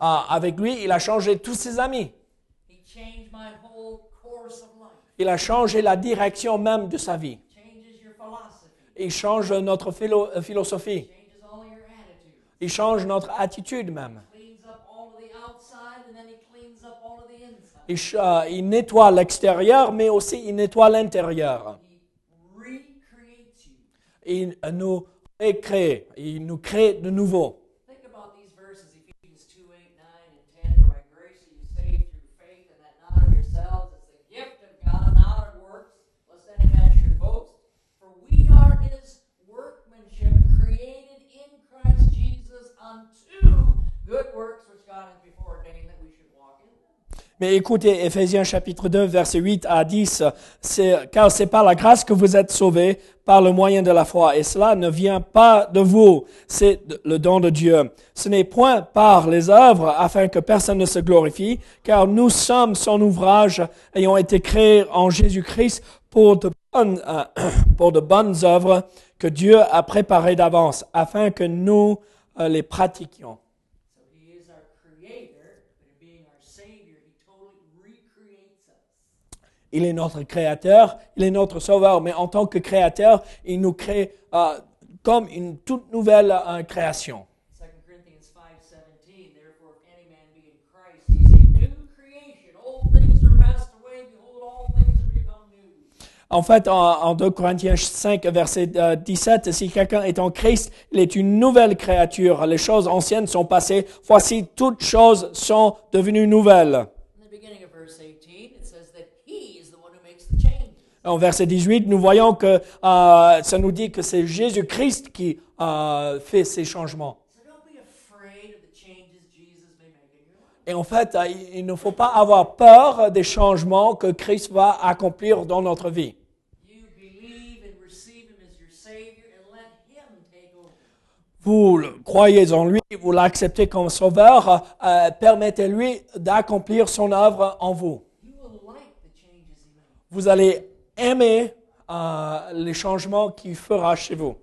Speaker 2: Ah, avec lui, il a changé tous ses amis. Il a changé la direction même de sa vie. Il change notre philo- euh, philosophie. Il change notre attitude même. Il, euh, il nettoie l'extérieur, mais aussi il nettoie l'intérieur. Il euh, nous recrée, il nous crée de nouveau. Mais écoutez, Éphésiens chapitre 2, versets 8 à 10, c'est, car c'est par la grâce que vous êtes sauvés par le moyen de la foi. Et cela ne vient pas de vous, c'est le don de Dieu. Ce n'est point par les œuvres afin que personne ne se glorifie, car nous sommes son ouvrage ayant été créés en Jésus-Christ pour de bonnes, euh, [CLEARS THROAT] pour de bonnes œuvres que Dieu a préparées d'avance afin que nous euh, les pratiquions.
Speaker 3: So he is our creator, but in being our Savior, he totally recreates us.
Speaker 2: Il est notre créateur, il est notre sauveur, mais en tant que créateur, il nous crée euh, comme une toute nouvelle euh, création.
Speaker 3: 2 Corinthians 5:17 Therefore if any man be in Christ he is a new creation old things are passed away behold all things are become new
Speaker 2: En fait, en, en 2 Corinthiens 5, verset euh, 17, si quelqu'un est en Christ, il est une nouvelle créature. Les choses anciennes sont passées. Voici, toutes choses sont devenues nouvelles.
Speaker 3: In the beginning of verse 18 it says that he is the one who makes the change
Speaker 2: En verset 18, nous voyons que euh, ça nous dit que c'est Jésus-Christ qui euh, fait ces changements. Et en fait, euh, il ne faut pas avoir peur des changements que Christ va accomplir dans notre vie. Vous le croyez en lui, vous l'acceptez comme sauveur, euh, permettez-lui d'accomplir son œuvre en vous. Vous allez aimer euh, les changements qu'il fera chez vous.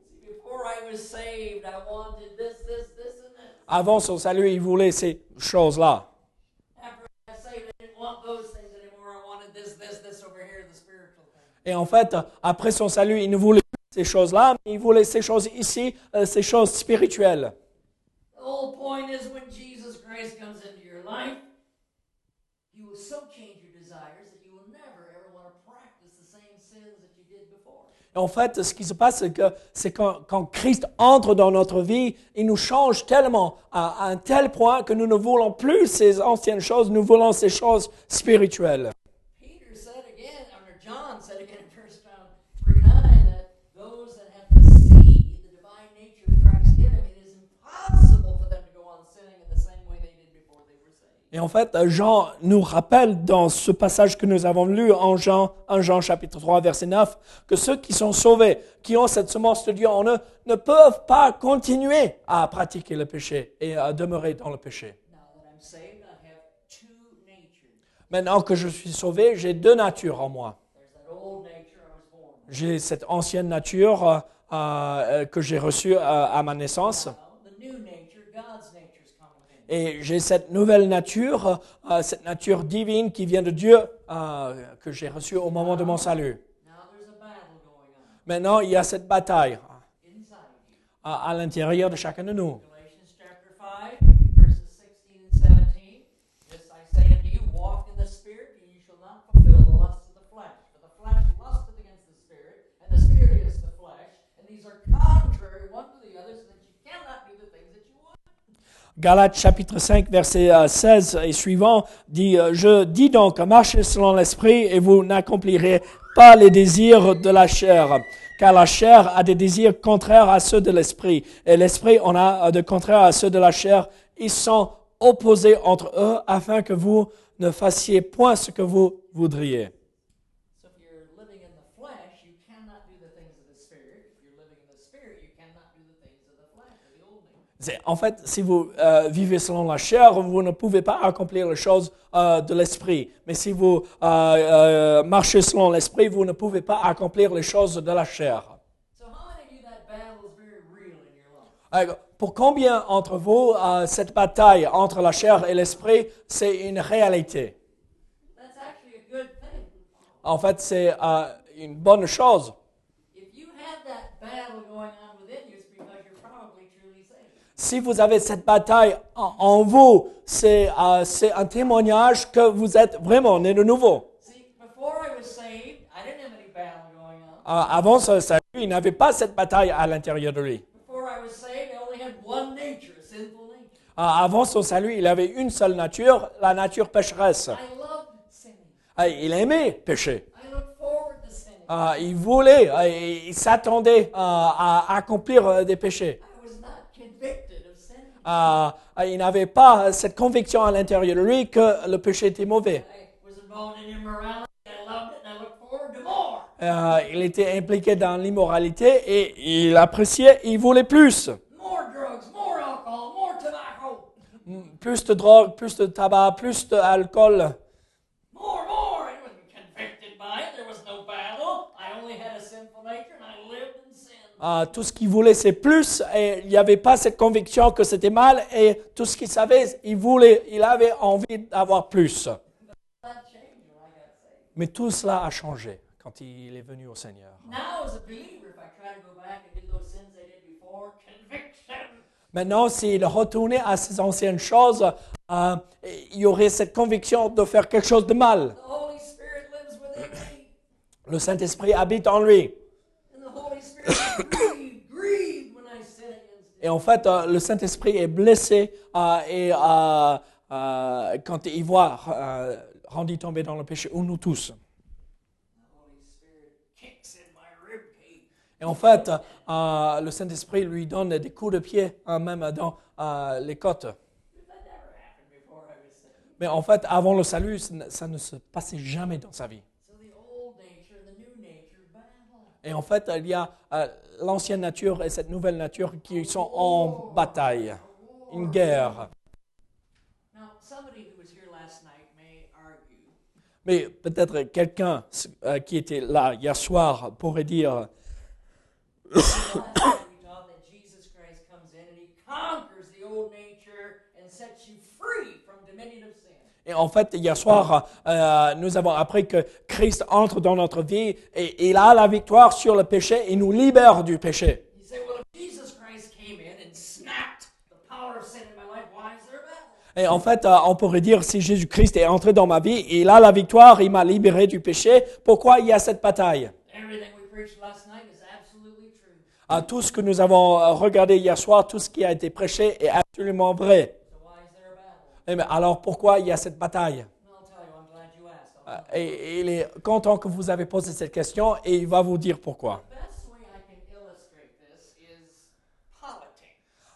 Speaker 2: Avant son salut, il voulait ces choses-là. Et en fait, après son salut, il ne voulait plus ces choses-là, mais il voulait ces choses ici, euh, ces choses spirituelles.
Speaker 3: The whole point is when Jesus Christ comes into your life, He will so change your desires that you will never ever want to practice the same sins that you did before.
Speaker 2: En fait, ce qui se passe, c'est que c'est quand, Christ entre dans notre vie, il nous change tellement à un tel point que nous ne voulons plus ces anciennes choses, nous voulons ces choses spirituelles.
Speaker 3: Peter said again, or John said again in 1 John 3 9, that those that have the seed, the divine nature of Christ in them, it is impossible for them to go on sinning in the same way they did before they were saved.
Speaker 2: Et en fait, Jean nous rappelle dans ce passage que nous avons lu en Jean, 1 Jean chapitre 3 verset 9, que ceux qui sont sauvés, qui ont cette semence de Dieu en eux, ne peuvent pas continuer à pratiquer le péché et à demeurer dans le péché. Maintenant que je suis sauvé, j'ai deux natures en moi. J'ai cette ancienne nature euh, euh, que j'ai reçue euh, à ma naissance.
Speaker 3: Now, the new nature, God's nature, is coming in.
Speaker 2: Et j'ai cette nouvelle nature, euh, cette nature divine qui vient de Dieu, euh, que j'ai reçue au moment de mon salut. Maintenant, il y a cette bataille à, à l'intérieur de chacun de nous.
Speaker 3: Galatians chapter 5, verses 16 and 17. This I say unto you, walk in the Spirit, and you shall not fulfill the lusts of the flesh. For the flesh lusteth against the Spirit, and the Spirit against the flesh, and these are contrary one to the other, so that you cannot do the things that you would.
Speaker 2: Galates chapitre 5, verset euh, 16 et suivant dit, euh, Je dis donc, marchez selon l'esprit et vous n'accomplirez pas les désirs de la chair. Car la chair a des désirs contraires à ceux de l'esprit. Et l'esprit en a euh, de contraires à ceux de la chair. Ils sont opposés entre eux afin que vous ne fassiez point ce que vous voudriez.
Speaker 3: So if you're living in the flesh, you cannot do the things of the Spirit. If you're living in the Spirit, you cannot do the things of the flesh, or the old nature.
Speaker 2: C'est- En fait, si vous euh, vivez selon la chair, vous ne pouvez pas accomplir les choses euh, de l'esprit. Mais si vous euh, marchez selon l'esprit, vous ne pouvez pas accomplir les choses de la chair. Pour combien d'entre vous, cette bataille entre la chair et l'esprit, c'est une réalité?
Speaker 3: That's actually a good thing.
Speaker 2: En fait, c'est une bonne chose.
Speaker 3: If you have that battle going on within you, it's because you're probably truly saved.
Speaker 2: Si vous avez cette bataille en, en vous, c'est euh, c'est un témoignage que vous êtes vraiment né de nouveau. Euh, avant ce salut, il n'avait pas cette bataille à l'intérieur de lui.
Speaker 3: Before I was saved, I only had one nature, a sinful nature.
Speaker 2: Euh, avant son salut, il avait une seule nature, la nature pécheresse. Euh, il aimait pécher. Il voulait, il s'attendait à accomplir euh, des péchés.
Speaker 3: I was not convicted of sinning.
Speaker 2: Euh, il n'avait pas cette conviction à l'intérieur de lui que le péché était mauvais. Euh, il était impliqué dans l'immoralité et il appréciait, il voulait plus. Plus de drogue, plus de tabac, plus d'alcool.
Speaker 3: More, more. I wasn't convicted by it. There was no battle. I only had a sinful nature, and I lived in sin.
Speaker 2: Euh, tout ce qu'il voulait, c'est plus, et il n'y avait pas cette conviction que c'était mal, et tout ce qu'il savait, il voulait, il avait envie d'avoir plus. Mais tout cela a changé quand il est venu au Seigneur. [LAUGHS] Maintenant, s'il retournait à ses anciennes choses, euh, il y aurait cette conviction de faire quelque chose de mal. Le Saint-Esprit habite en lui. Et en fait, euh, le Saint-Esprit est blessé euh, euh, quand il voit Randy tomber dans le péché, ou nous tous. Et en fait, le Saint-Esprit lui donne des coups de pied, même dans les côtes. Mais en fait, avant le salut, ça ne se passait jamais dans sa vie. Et en fait, il y a euh, l'ancienne nature et cette nouvelle nature qui sont en bataille, une guerre.
Speaker 3: Now, somebody who was here last night may argue
Speaker 2: Mais peut-être quelqu'un euh, qui était là hier soir pourrait dire, [COUGHS]
Speaker 3: Last time we taught that Jesus Christ comes in and he conquers the old nature and sets you free from dominion of sin.
Speaker 2: Et en fait, hier soir, euh, nous avons appris que Christ entre dans notre vie et il a la victoire sur le péché et nous libère du péché. Et en fait, euh, on pourrait dire, si Jésus-Christ est entré dans ma vie, il a la victoire, il m'a libéré du péché, pourquoi il y a cette bataille? Ah, Tout ce que nous avons euh, regardé hier soir, tout ce qui a été prêché est absolument vrai. Alors pourquoi il y a cette bataille? Euh, et, et il est content que vous avez posé cette question et il va vous dire pourquoi.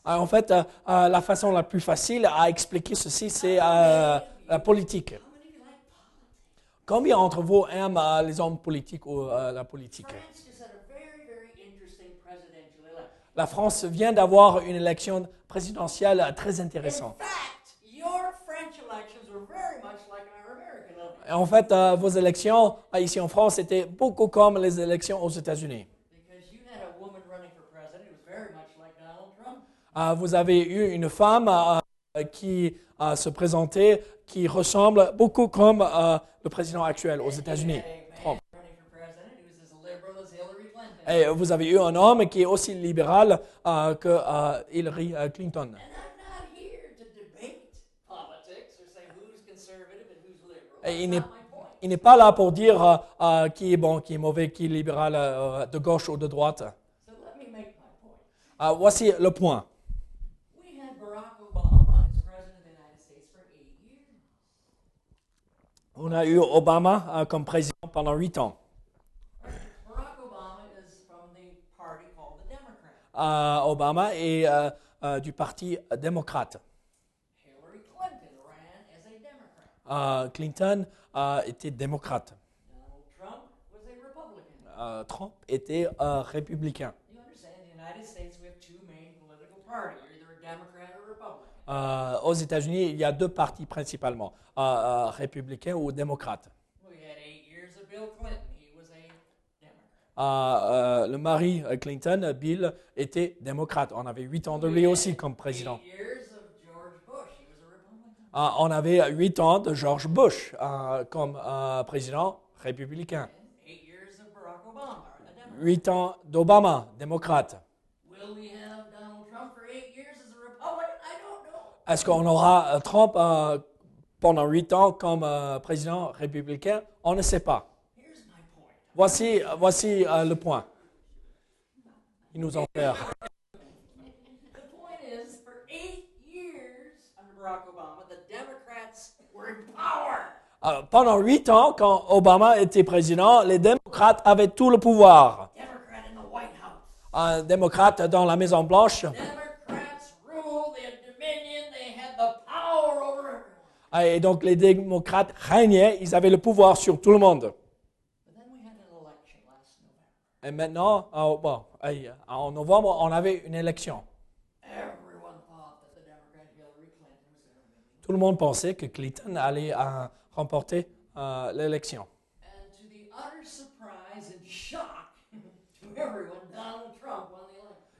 Speaker 2: Ah, en fait, euh, euh, la façon la plus facile à expliquer ceci, c'est euh, la politique. Combien d'entre vous aiment les hommes politiques ou la politique? La France vient d'avoir une élection présidentielle très
Speaker 3: In
Speaker 2: intéressante.
Speaker 3: fact, your French elections were very much like our American elections.
Speaker 2: Et en fait, euh, vos élections euh, ici en France étaient beaucoup comme les élections aux États-Unis.
Speaker 3: Like.
Speaker 2: Euh, vous avez eu une femme qui se présentait, qui ressemble beaucoup comme le président actuel aux États-Unis, Trump. Et vous avez eu un homme qui est aussi libéral que Hillary Clinton.
Speaker 3: And I'm not here to debate politics or say who's conservative and who's liberal.
Speaker 2: Et il n'est il pas là pour dire euh, euh, qui est bon, qui est mauvais, qui est libéral, euh, de gauche ou de droite. Euh, voici le point. On a eu Obama comme président pendant huit ans.
Speaker 3: Barack Obama is from the party called the Democrat.
Speaker 2: Obama est du parti démocrate.
Speaker 3: Hillary Clinton ran as a
Speaker 2: Euh, Clinton euh, était démocrate.
Speaker 3: Donald Trump was a Republican.
Speaker 2: Euh, Trump était républicain.
Speaker 3: You understand, in the United States, we have two main political parties. You're either a Democrat or a Republican.
Speaker 2: Euh, aux États-Unis, il y a deux partis principalement, républicains ou démocrates.
Speaker 3: We had eight years of Bill Clinton. He was a Democrat.
Speaker 2: Le mari Clinton, Bill, était démocrate. On avait huit ans de lui aussi comme président.
Speaker 3: Eight years of George Bush. He was a Republican.
Speaker 2: Euh, on avait huit ans de George Bush euh, comme euh, président républicain. Huit ans d'Obama, démocrate. Est-ce qu'on aura euh, Trump euh, pendant huit ans comme euh, président républicain? On ne sait pas. Voici, voici euh, le point. Il nous en fait.
Speaker 3: The point is, for eight years under Barack Obama, the Democrats were in power.
Speaker 2: Euh, pendant huit ans, quand Obama était président, les démocrates avaient tout le pouvoir. Un démocrate dans la Maison Blanche.
Speaker 3: Everyone.
Speaker 2: Et donc les démocrates régnaient, ils avaient le pouvoir sur tout le monde. Et maintenant, euh, bon, en novembre, on avait une élection.
Speaker 3: Everyone thought that the Democrat Hillary Clinton was going to win.
Speaker 2: Tout le monde pensait que Clinton allait euh, remporter euh, l'élection. [LAUGHS]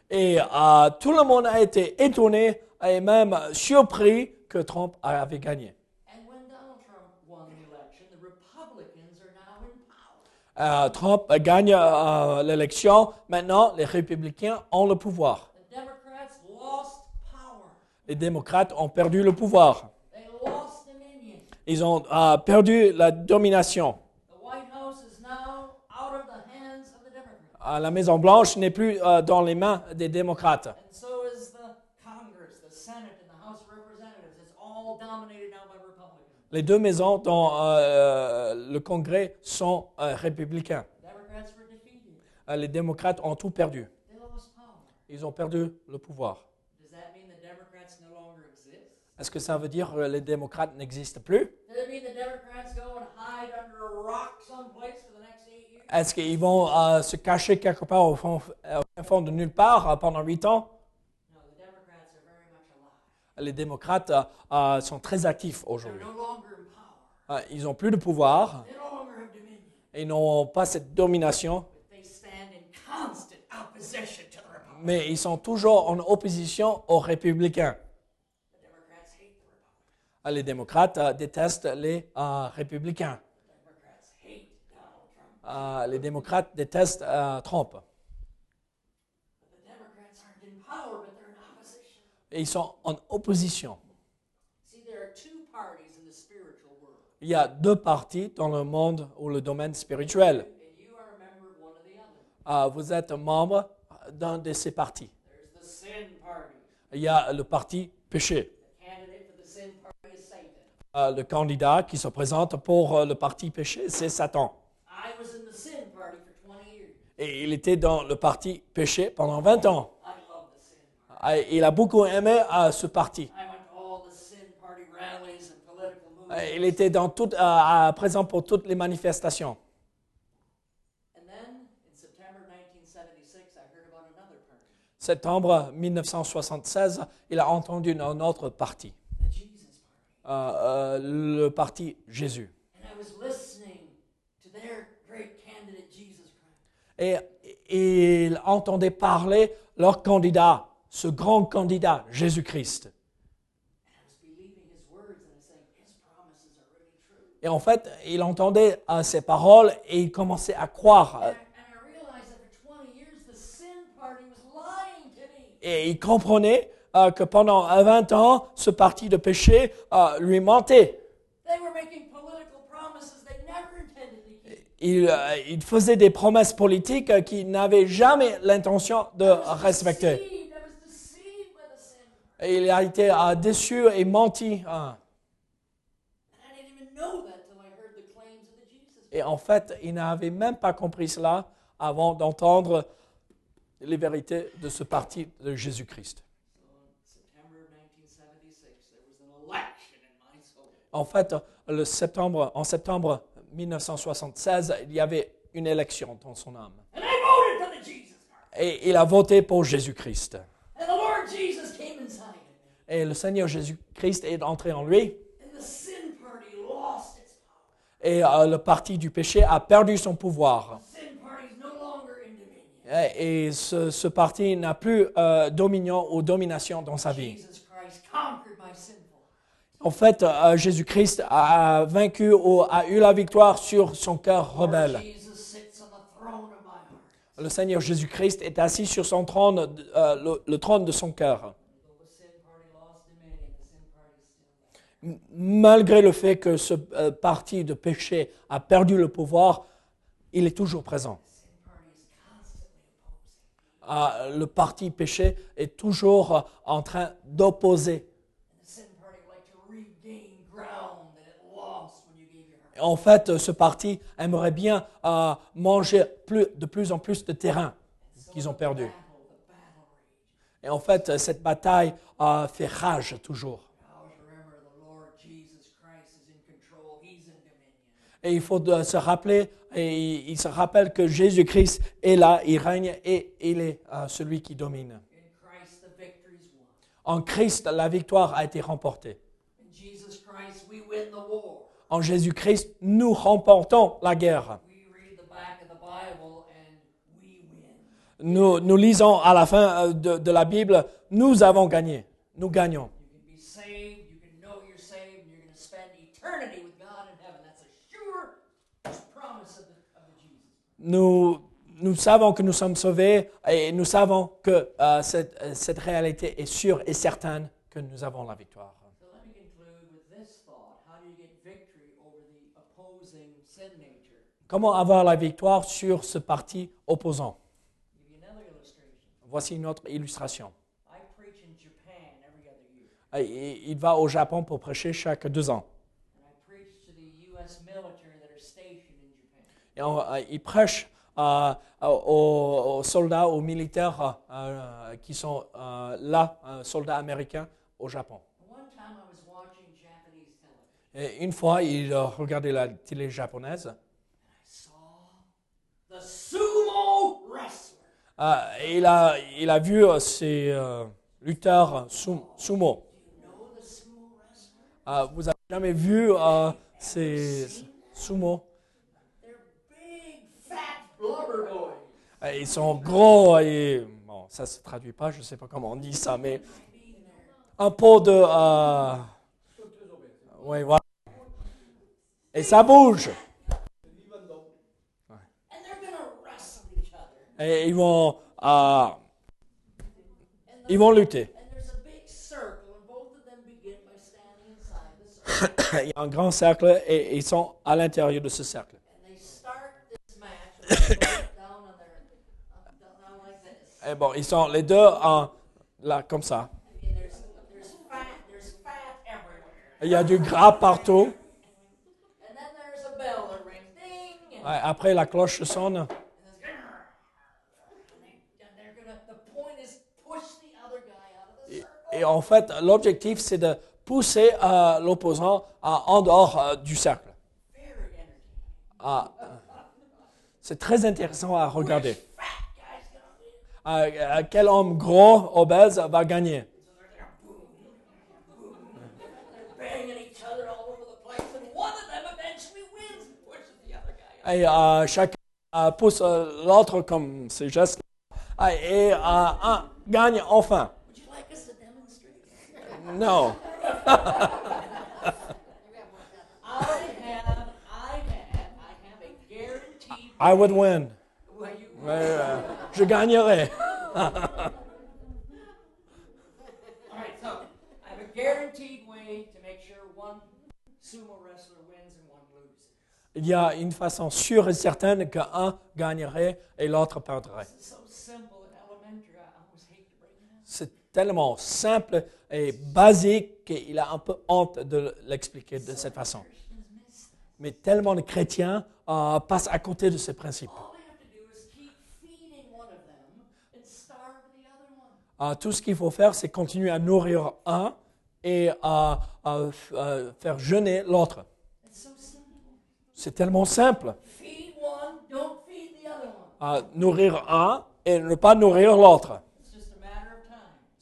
Speaker 2: Et euh, tout le monde a été étonné et même surpris que Trump avait gagné.
Speaker 3: Trump
Speaker 2: gagne euh, l'élection. Maintenant, les républicains ont le pouvoir.
Speaker 3: The Democrats lost power.
Speaker 2: Les démocrates ont perdu le pouvoir. Ils ont euh, perdu la domination. Euh, la Maison Blanche n'est plus euh, dans les mains des démocrates. Les deux maisons dans euh, le Congrès sont républicains. Les démocrates ont tout perdu. Ils ont perdu le pouvoir. Est-ce que ça veut dire que les démocrates n'existent plus? Est-ce qu'ils vont euh, se cacher quelque part au fond, euh, au fond de nulle part euh, pendant huit ans? Les démocrates euh, euh, sont très actifs aujourd'hui. Euh, ils n'ont plus de pouvoir, ils n'ont pas cette domination, mais ils sont toujours en opposition aux républicains.
Speaker 3: The Democrats hate the Republicans.
Speaker 2: Euh, Les démocrates euh, détestent les euh, républicains.
Speaker 3: Trump.
Speaker 2: Euh, les démocrates détestent Trump.
Speaker 3: In power, but they're in opposition.
Speaker 2: Et ils sont en opposition.
Speaker 3: Parties
Speaker 2: Il y a deux partis dans le monde ou le domaine spirituel. vous êtes membre d'un de ces partis. Il y a le parti péché.
Speaker 3: The candidate for the sin party is Satan.
Speaker 2: Euh, le candidat qui se présente pour euh, le parti péché, c'est Satan.
Speaker 3: I was in the sin party for 20 years.
Speaker 2: Et il était dans le parti péché pendant 20 ans. Euh, il a beaucoup aimé euh, ce parti.
Speaker 3: Movements.
Speaker 2: il était dans tout, présent pour toutes les manifestations.
Speaker 3: And then, in September 1976, I heard about another party,
Speaker 2: Septembre 1976, il a entendu un autre parti. Euh, euh, le parti Jésus.
Speaker 3: And I was listening to their great candidate, Jesus Christ.
Speaker 2: Et et ils entendaient parler leur candidat, ce grand candidat, Jésus-Christ.
Speaker 3: And I was believing his words and I was saying, his promises are really true.
Speaker 2: Et en fait, il entendait euh, ces paroles et il commençait à croire.
Speaker 3: And
Speaker 2: euh,
Speaker 3: I, and I realized that for 20 years, the sin party was lying to me.
Speaker 2: Et il comprenait euh, que pendant euh, 20 ans, ce parti de péché euh, lui mentait. Il, euh, il faisait des promesses politiques qu'il n'avait jamais l'intention de respecter. il a été déçu et menti. hein. Et en fait, il n'avait même pas compris cela avant d'entendre les vérités de ce parti de Jésus-Christ.
Speaker 3: So in September of 1976, there was an election in my soul.
Speaker 2: En fait, le septembre, en septembre 1976, il y avait une élection dans son âme. Et il a voté pour Jésus-Christ. Et le Seigneur Jésus-Christ est entré en lui. Et euh, le parti du péché a perdu son pouvoir. Et, et ce, ce parti n'a plus euh, dominion ou domination dans sa vie.
Speaker 3: Jesus Christ conquered my sinful.
Speaker 2: En fait, euh, Jésus-Christ a vaincu ou a eu la victoire sur son cœur rebelle. Le Seigneur Jésus-Christ est assis sur son trône, euh, le, trône de son cœur. Malgré le fait que ce euh, parti de péché a perdu le pouvoir, il est toujours présent. Ah, le parti péché est toujours en train d'opposer.
Speaker 3: And the sin party would like to regain ground that it lost when you gave your heart.
Speaker 2: En fait, ce parti aimerait bien euh, manger de plus en plus de terrain qu'ils ont perdu. Et en fait, cette bataille euh, fait rage toujours. Et il faut euh, se rappeler, et il, se rappelle que Jésus-Christ est là, il règne et il est euh, celui qui domine. En Christ, la victoire a été remportée. En Jésus-Christ, nous remportons la guerre. Nous, nous lisons à la fin euh, de, de la Bible, nous avons gagné. Nous gagnons. Nous, nous savons que nous sommes sauvés et nous savons que euh, cette, euh, cette réalité est sûre et certaine que nous avons la victoire. Comment avoir la victoire sur ce parti opposant? Voici une autre illustration. Euh, Il va au Japon pour prêcher chaque deux ans. Et on- euh, il prêche euh, aux, aux soldats, aux militaires euh, qui sont euh, là, euh, soldats américains au Japon. Et une fois, il euh, regardait la télé japonaise.
Speaker 3: I saw the sumo
Speaker 2: Euh, il, a, il a vu euh, ces euh, lutteurs sum- sumo. Vous avez jamais vu ces sumo? Ils sont gros et bon, ça se traduit pas, je sais pas comment on dit ça, mais un pot de. Euh, oui, voilà. Et ça bouge. Et ils vont, euh, ils vont lutter.
Speaker 3: and there's a big circle, and both of them begin by standing inside the circle. [COUGHS]
Speaker 2: Il y a un grand cercle et ils sont à l'intérieur de ce cercle. [COUGHS] Et bon, ils sont les deux en- là, comme ça. Il y a du gras partout. Ouais, Après, la cloche sonne.
Speaker 3: And there's, grrr. and, they, and they're gonna, the point is push the other guy out of the
Speaker 2: Et, et en fait, l'objectif, c'est de pousser euh, l'opposant en dehors euh, du cercle. Ah, c'est très intéressant à regarder.
Speaker 3: Win.
Speaker 2: Euh, quel homme gros, obèse, va gagner? Et chacun pousse l'autre comme ces gestes et euh, un gagne enfin.
Speaker 3: Would you like us to demonstrate?
Speaker 2: Non. [LAUGHS] [LAUGHS]
Speaker 3: I have, I have, I have a guaranteed.
Speaker 2: I would win.
Speaker 3: Well, you,
Speaker 2: je gagnerai.
Speaker 3: all right, so I have a guaranteed way to make sure one sumo wrestler wins and one loses.
Speaker 2: Il y a une façon sûre et certaine qu'un gagnerait et l'autre perdrait.
Speaker 3: So simple and elementary. I almost hate to bring it up.
Speaker 2: C'est tellement simple et basique qu'il a un peu honte de l'expliquer de cette façon. Mais tellement de chrétiens euh, passent à côté de ces principes. Euh, tout ce qu'il faut faire, c'est continuer à nourrir un et à, à, euh, faire jeûner l'autre. C'est tellement simple. Nourrir un et ne pas nourrir l'autre.
Speaker 3: It's just a matter of time.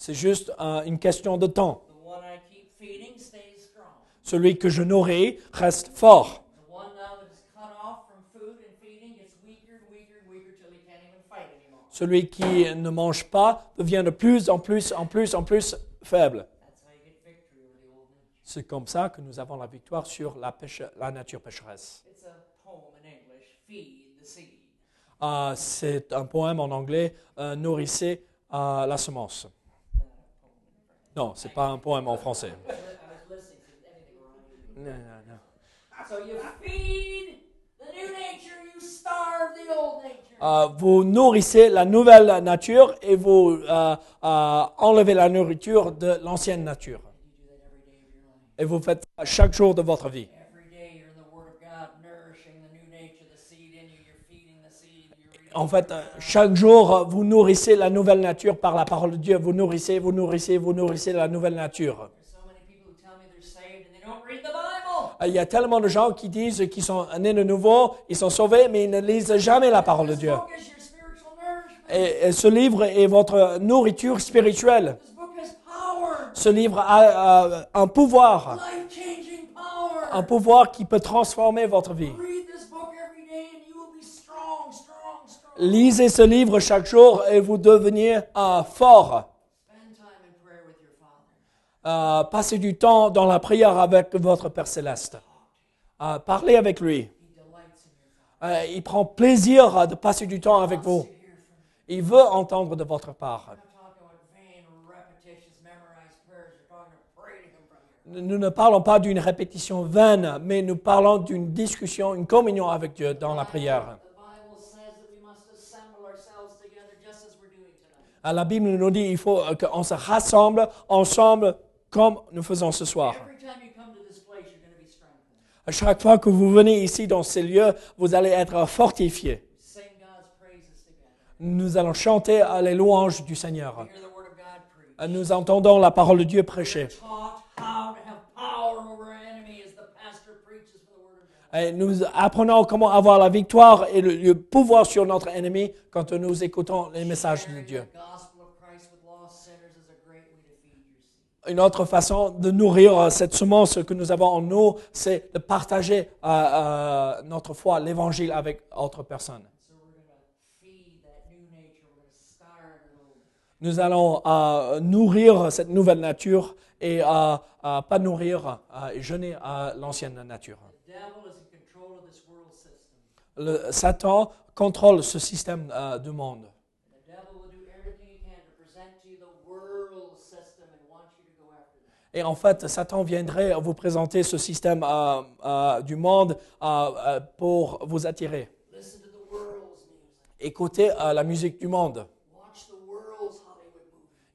Speaker 2: C'est juste euh, une question de temps. Celui que je nourris reste fort. Celui qui ne mange pas devient de plus en plus, en plus, en plus faible. C'est comme ça que nous avons la victoire sur la, nature pécheresse.
Speaker 3: It's a poem in English, Feed the Seed.
Speaker 2: Euh, c'est un poème en anglais, euh, Nourrissez euh, la semence. Non, c'est pas un poème en français. Non, non, non. Euh, vous nourrissez la nouvelle nature et vous euh, euh, enlevez la nourriture de l'ancienne nature. Et vous faites ça chaque jour de votre vie.
Speaker 3: Every day you're in the Word of God, nourishing the new nature, the seed in you. You're feeding the seed. You're reading
Speaker 2: En fait, euh, chaque jour, euh, vous nourrissez la nouvelle nature par la parole de Dieu. Vous nourrissez, vous nourrissez, vous nourrissez la nouvelle nature. Euh, Il y a tellement de gens qui disent qu'ils sont nés de nouveau, ils sont sauvés, mais ils ne lisent jamais la parole de Dieu. Et, et ce livre est votre nourriture spirituelle. Ce livre a euh, un pouvoir, un pouvoir qui peut transformer votre vie. Lisez ce livre chaque jour et vous devenez euh, fort. Euh, passez du temps dans la prière avec votre Père céleste. Euh, parlez avec lui. Il prend plaisir de passer du temps avec vous. Il veut entendre de votre part. Nous ne parlons pas d'une répétition vaine, mais nous parlons d'une discussion, une communion avec Dieu dans la prière.
Speaker 3: The Bible says that we must assemble ourselves together just as we're doing tonight.
Speaker 2: Euh, La Bible nous dit qu'il faut euh, qu'on se rassemble ensemble comme nous faisons ce soir. À chaque fois que vous venez ici dans ces lieux, vous allez être fortifiés. Nous allons chanter les louanges du Seigneur. Euh, Nous entendons la parole de Dieu prêcher. Et nous apprenons comment avoir la victoire et le, le pouvoir sur notre ennemi quand nous écoutons les messages de Dieu.
Speaker 3: the gospel of Christ with lost sinners is a great way to feed your seed.
Speaker 2: Une autre façon de nourrir euh, cette semence que nous avons en nous, c'est de partager euh, euh, notre foi, l'évangile avec autres personnes. Nous allons nourrir cette nouvelle nature et pas nourrir et jeûner l'ancienne nature. Le, Satan contrôle ce système du monde.
Speaker 3: And the devil will do everything he can to present to you the world system and wants you to go after that.
Speaker 2: Et en fait, Satan viendrait vous présenter ce système du monde pour vous attirer. Écoutez euh, la musique du monde.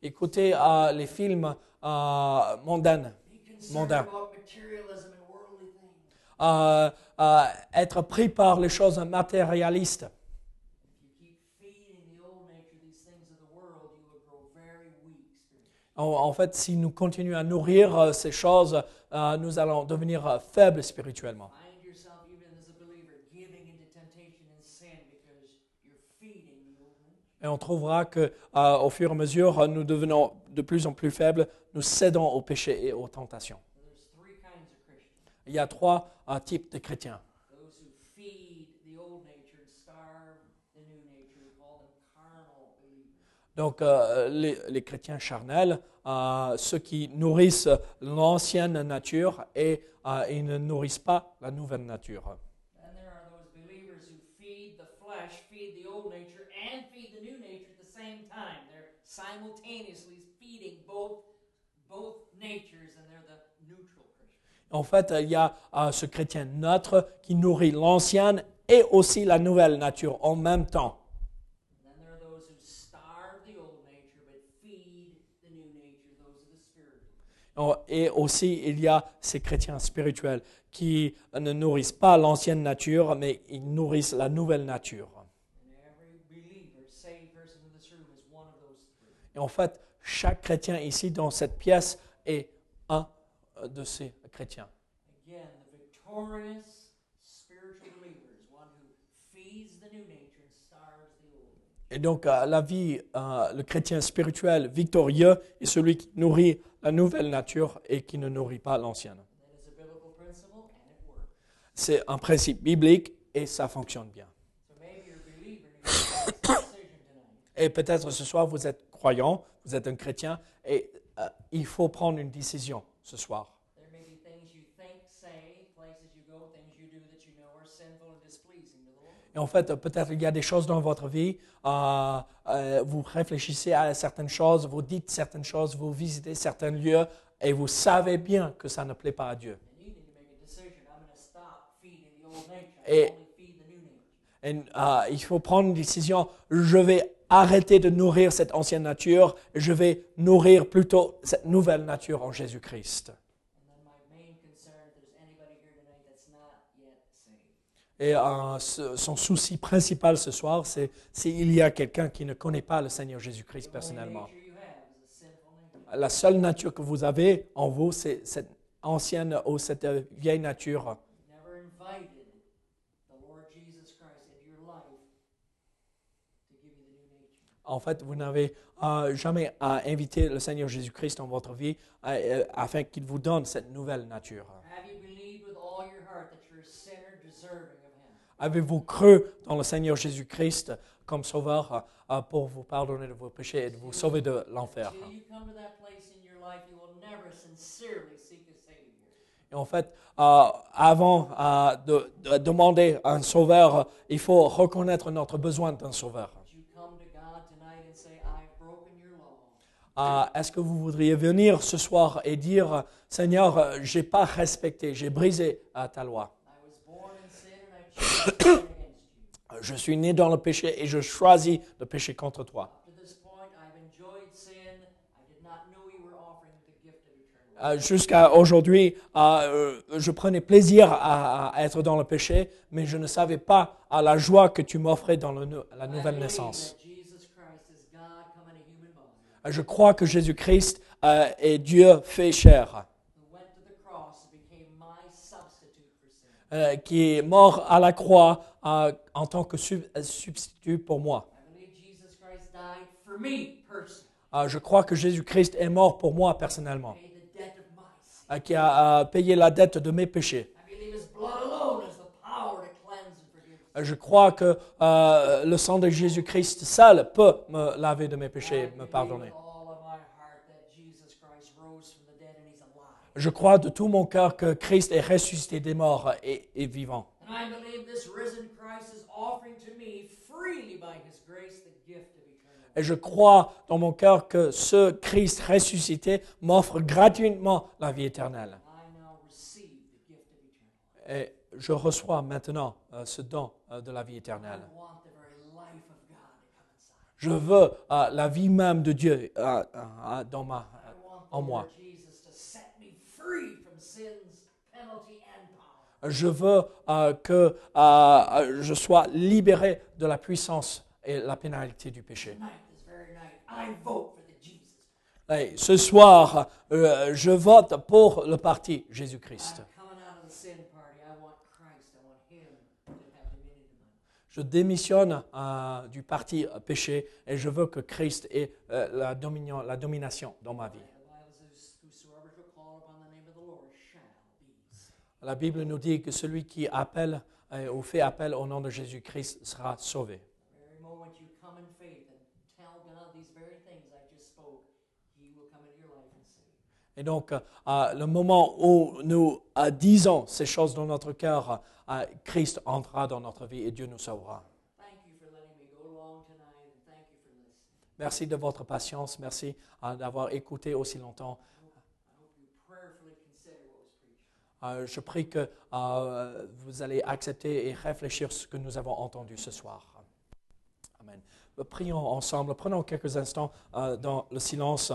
Speaker 2: Écoutez euh, les films euh, mondains. Être pris par les choses matérialistes.
Speaker 3: If you keep feeding the old nature, these things of the world, you will grow very weak spiritually.
Speaker 2: En, fait, si nous continuons à nourrir euh, ces choses, euh, nous allons devenir euh, faibles spirituellement. Et on trouvera que, euh, au fur et à mesure, nous devenons de plus en plus faibles, nous cédons au péché et aux tentations. Il y a trois euh, types de chrétiens.
Speaker 3: those who feed the old
Speaker 2: Donc, euh, les, les chrétiens charnels, euh, ceux qui nourrissent l'ancienne nature et euh, ils ne nourrissent pas la nouvelle nature.
Speaker 3: And there are those believers who feed the flesh, feed the old nature, and feed the new nature at the same time. They're simultaneously feeding both both natures, and they're the neutral Christian.
Speaker 2: En fait, il y a ce chrétien neutre qui nourrit l'ancienne et aussi la nouvelle nature en même temps.
Speaker 3: And then there are those who starve the old nature but feed the new nature. Those are the spiritual.
Speaker 2: Oh, Et aussi, il y a ces chrétiens spirituels qui ne nourrissent pas l'ancienne nature, mais ils nourrissent la nouvelle nature. Et en fait, chaque chrétien ici dans cette pièce est un de ces chrétiens
Speaker 3: spiritual believer is one who feeds the new nature and starves the old nature.
Speaker 2: Et donc, euh, la vie, euh, le chrétien spirituel victorieux est celui qui nourrit la nouvelle nature et qui ne nourrit pas l'ancienne. C'est un principe biblique et ça fonctionne bien. Et peut-être ce soir, vous êtes croyant, vous êtes un chrétien et euh, il faut prendre une décision ce soir. Et en fait, peut-être il y a des choses dans votre vie, euh, euh, vous réfléchissez à certaines choses, vous dites certaines choses, vous visitez certains lieux et vous savez bien que ça ne plaît pas à Dieu. Et- euh, il faut prendre une décision. Je vais arrêter de nourrir cette ancienne nature. Je vais nourrir plutôt cette nouvelle nature en Jésus-Christ. Et euh, son souci principal ce soir, c'est s'il y a quelqu'un qui ne connaît pas le Seigneur Jésus-Christ personnellement. La seule nature que vous avez en vous, c'est cette ancienne ou cette vieille nature. En fait, vous n'avez euh, jamais invité le Seigneur Jésus-Christ dans votre vie euh, afin qu'il vous donne cette nouvelle nature.
Speaker 3: Have you believed with all your heart that you're a sinner deserving of Him?
Speaker 2: Avez-vous cru dans le Seigneur Jésus-Christ comme sauveur euh, pour vous pardonner de vos péchés et de vous sauver de l'enfer? Et en fait, euh, avant euh, de, de demander un sauveur, euh, il faut reconnaître notre besoin d'un sauveur. Est-ce que vous voudriez venir ce soir et dire, Seigneur, j'ai pas respecté, j'ai brisé ta loi.
Speaker 3: I was born in sin and I chose to sin against you. [COUGHS]
Speaker 2: Je suis né dans le péché et je choisis de pécher contre toi. Euh, Jusqu'à aujourd'hui, euh, je prenais plaisir à, à être dans le péché, mais je ne savais pas à la joie que tu m'offrais dans le la nouvelle naissance. Je crois que Jésus-Christ euh, est Dieu fait chair, euh, qui est mort à la croix euh, en tant que sub- euh, substitut pour moi. Euh, Je crois que Jésus-Christ est mort pour moi personnellement, qui a payé la dette de mes péchés. Je crois que le sang de Jésus-Christ seul peut me laver de mes péchés et me pardonner.
Speaker 3: with all of my heart that Jesus Christ rose from the dead and He's alive.
Speaker 2: Je crois de tout mon cœur que Christ est ressuscité des morts et est vivant.
Speaker 3: And I believe this risen Christ is offering to me freely by His grace the gift of eternal life.
Speaker 2: Et je crois dans mon cœur que ce Christ ressuscité m'offre gratuitement la vie éternelle. Et je reçois maintenant euh, ce don euh, de la vie éternelle. Je veux euh, la vie même de Dieu dans ma, en moi. Je veux euh, que euh, je sois libéré de la puissance et la pénalité du péché. Et ce soir, euh, je vote pour le parti Jésus-Christ. Je démissionne euh, du parti euh, péché et je veux que Christ ait euh, la, dominion, la domination dans ma vie.
Speaker 3: The Bible says, Whosoever shall call upon the name of the Lord shall be saved.
Speaker 2: La Bible nous dit que celui qui appelle euh, ou fait appel au nom de Jésus-Christ sera sauvé. Et donc, euh, le moment où nous euh, disons ces choses dans notre cœur, euh, Christ entrera dans notre vie et Dieu nous sauvera. Merci de votre patience. Merci d'avoir écouté aussi longtemps.
Speaker 3: I hope you prayerfully consider what was preached.
Speaker 2: Euh, je prie que euh, vous allez accepter et réfléchir ce que nous avons entendu ce soir. Amen. Euh, Prions ensemble. Prenons quelques instants euh, dans le silence.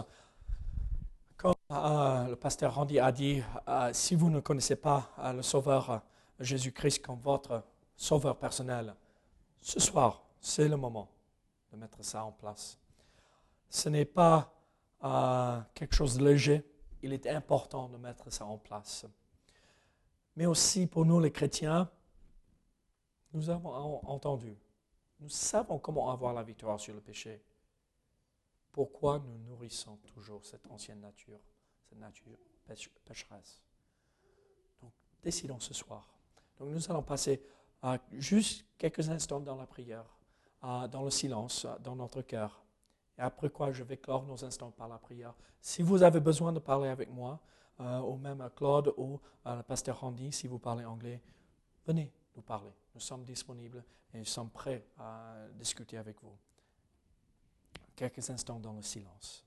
Speaker 2: Comme euh, le pasteur Randy a dit, euh, si vous ne connaissez pas euh, le Sauveur euh, Jésus-Christ comme votre Sauveur personnel, ce soir, c'est le moment de mettre ça en place. Ce n'est pas euh, quelque chose de léger. Il est important de mettre ça en place. Mais aussi pour nous les chrétiens, nous avons en- entendu, nous savons comment avoir la victoire sur le péché. Pourquoi nous nourrissons toujours cette ancienne nature, cette nature péch- pécheresse Donc, décidons ce soir. Donc, nous allons passer euh, juste quelques instants dans la prière, euh, dans le silence, euh, dans notre cœur. Et après quoi, je vais clore nos instants par la prière. Si vous avez besoin de parler avec moi, euh, ou même à Claude ou à le pasteur Randy, si vous parlez anglais, venez nous parler. Nous sommes disponibles et nous sommes prêts à discuter avec vous. Quelques instants dans le silence.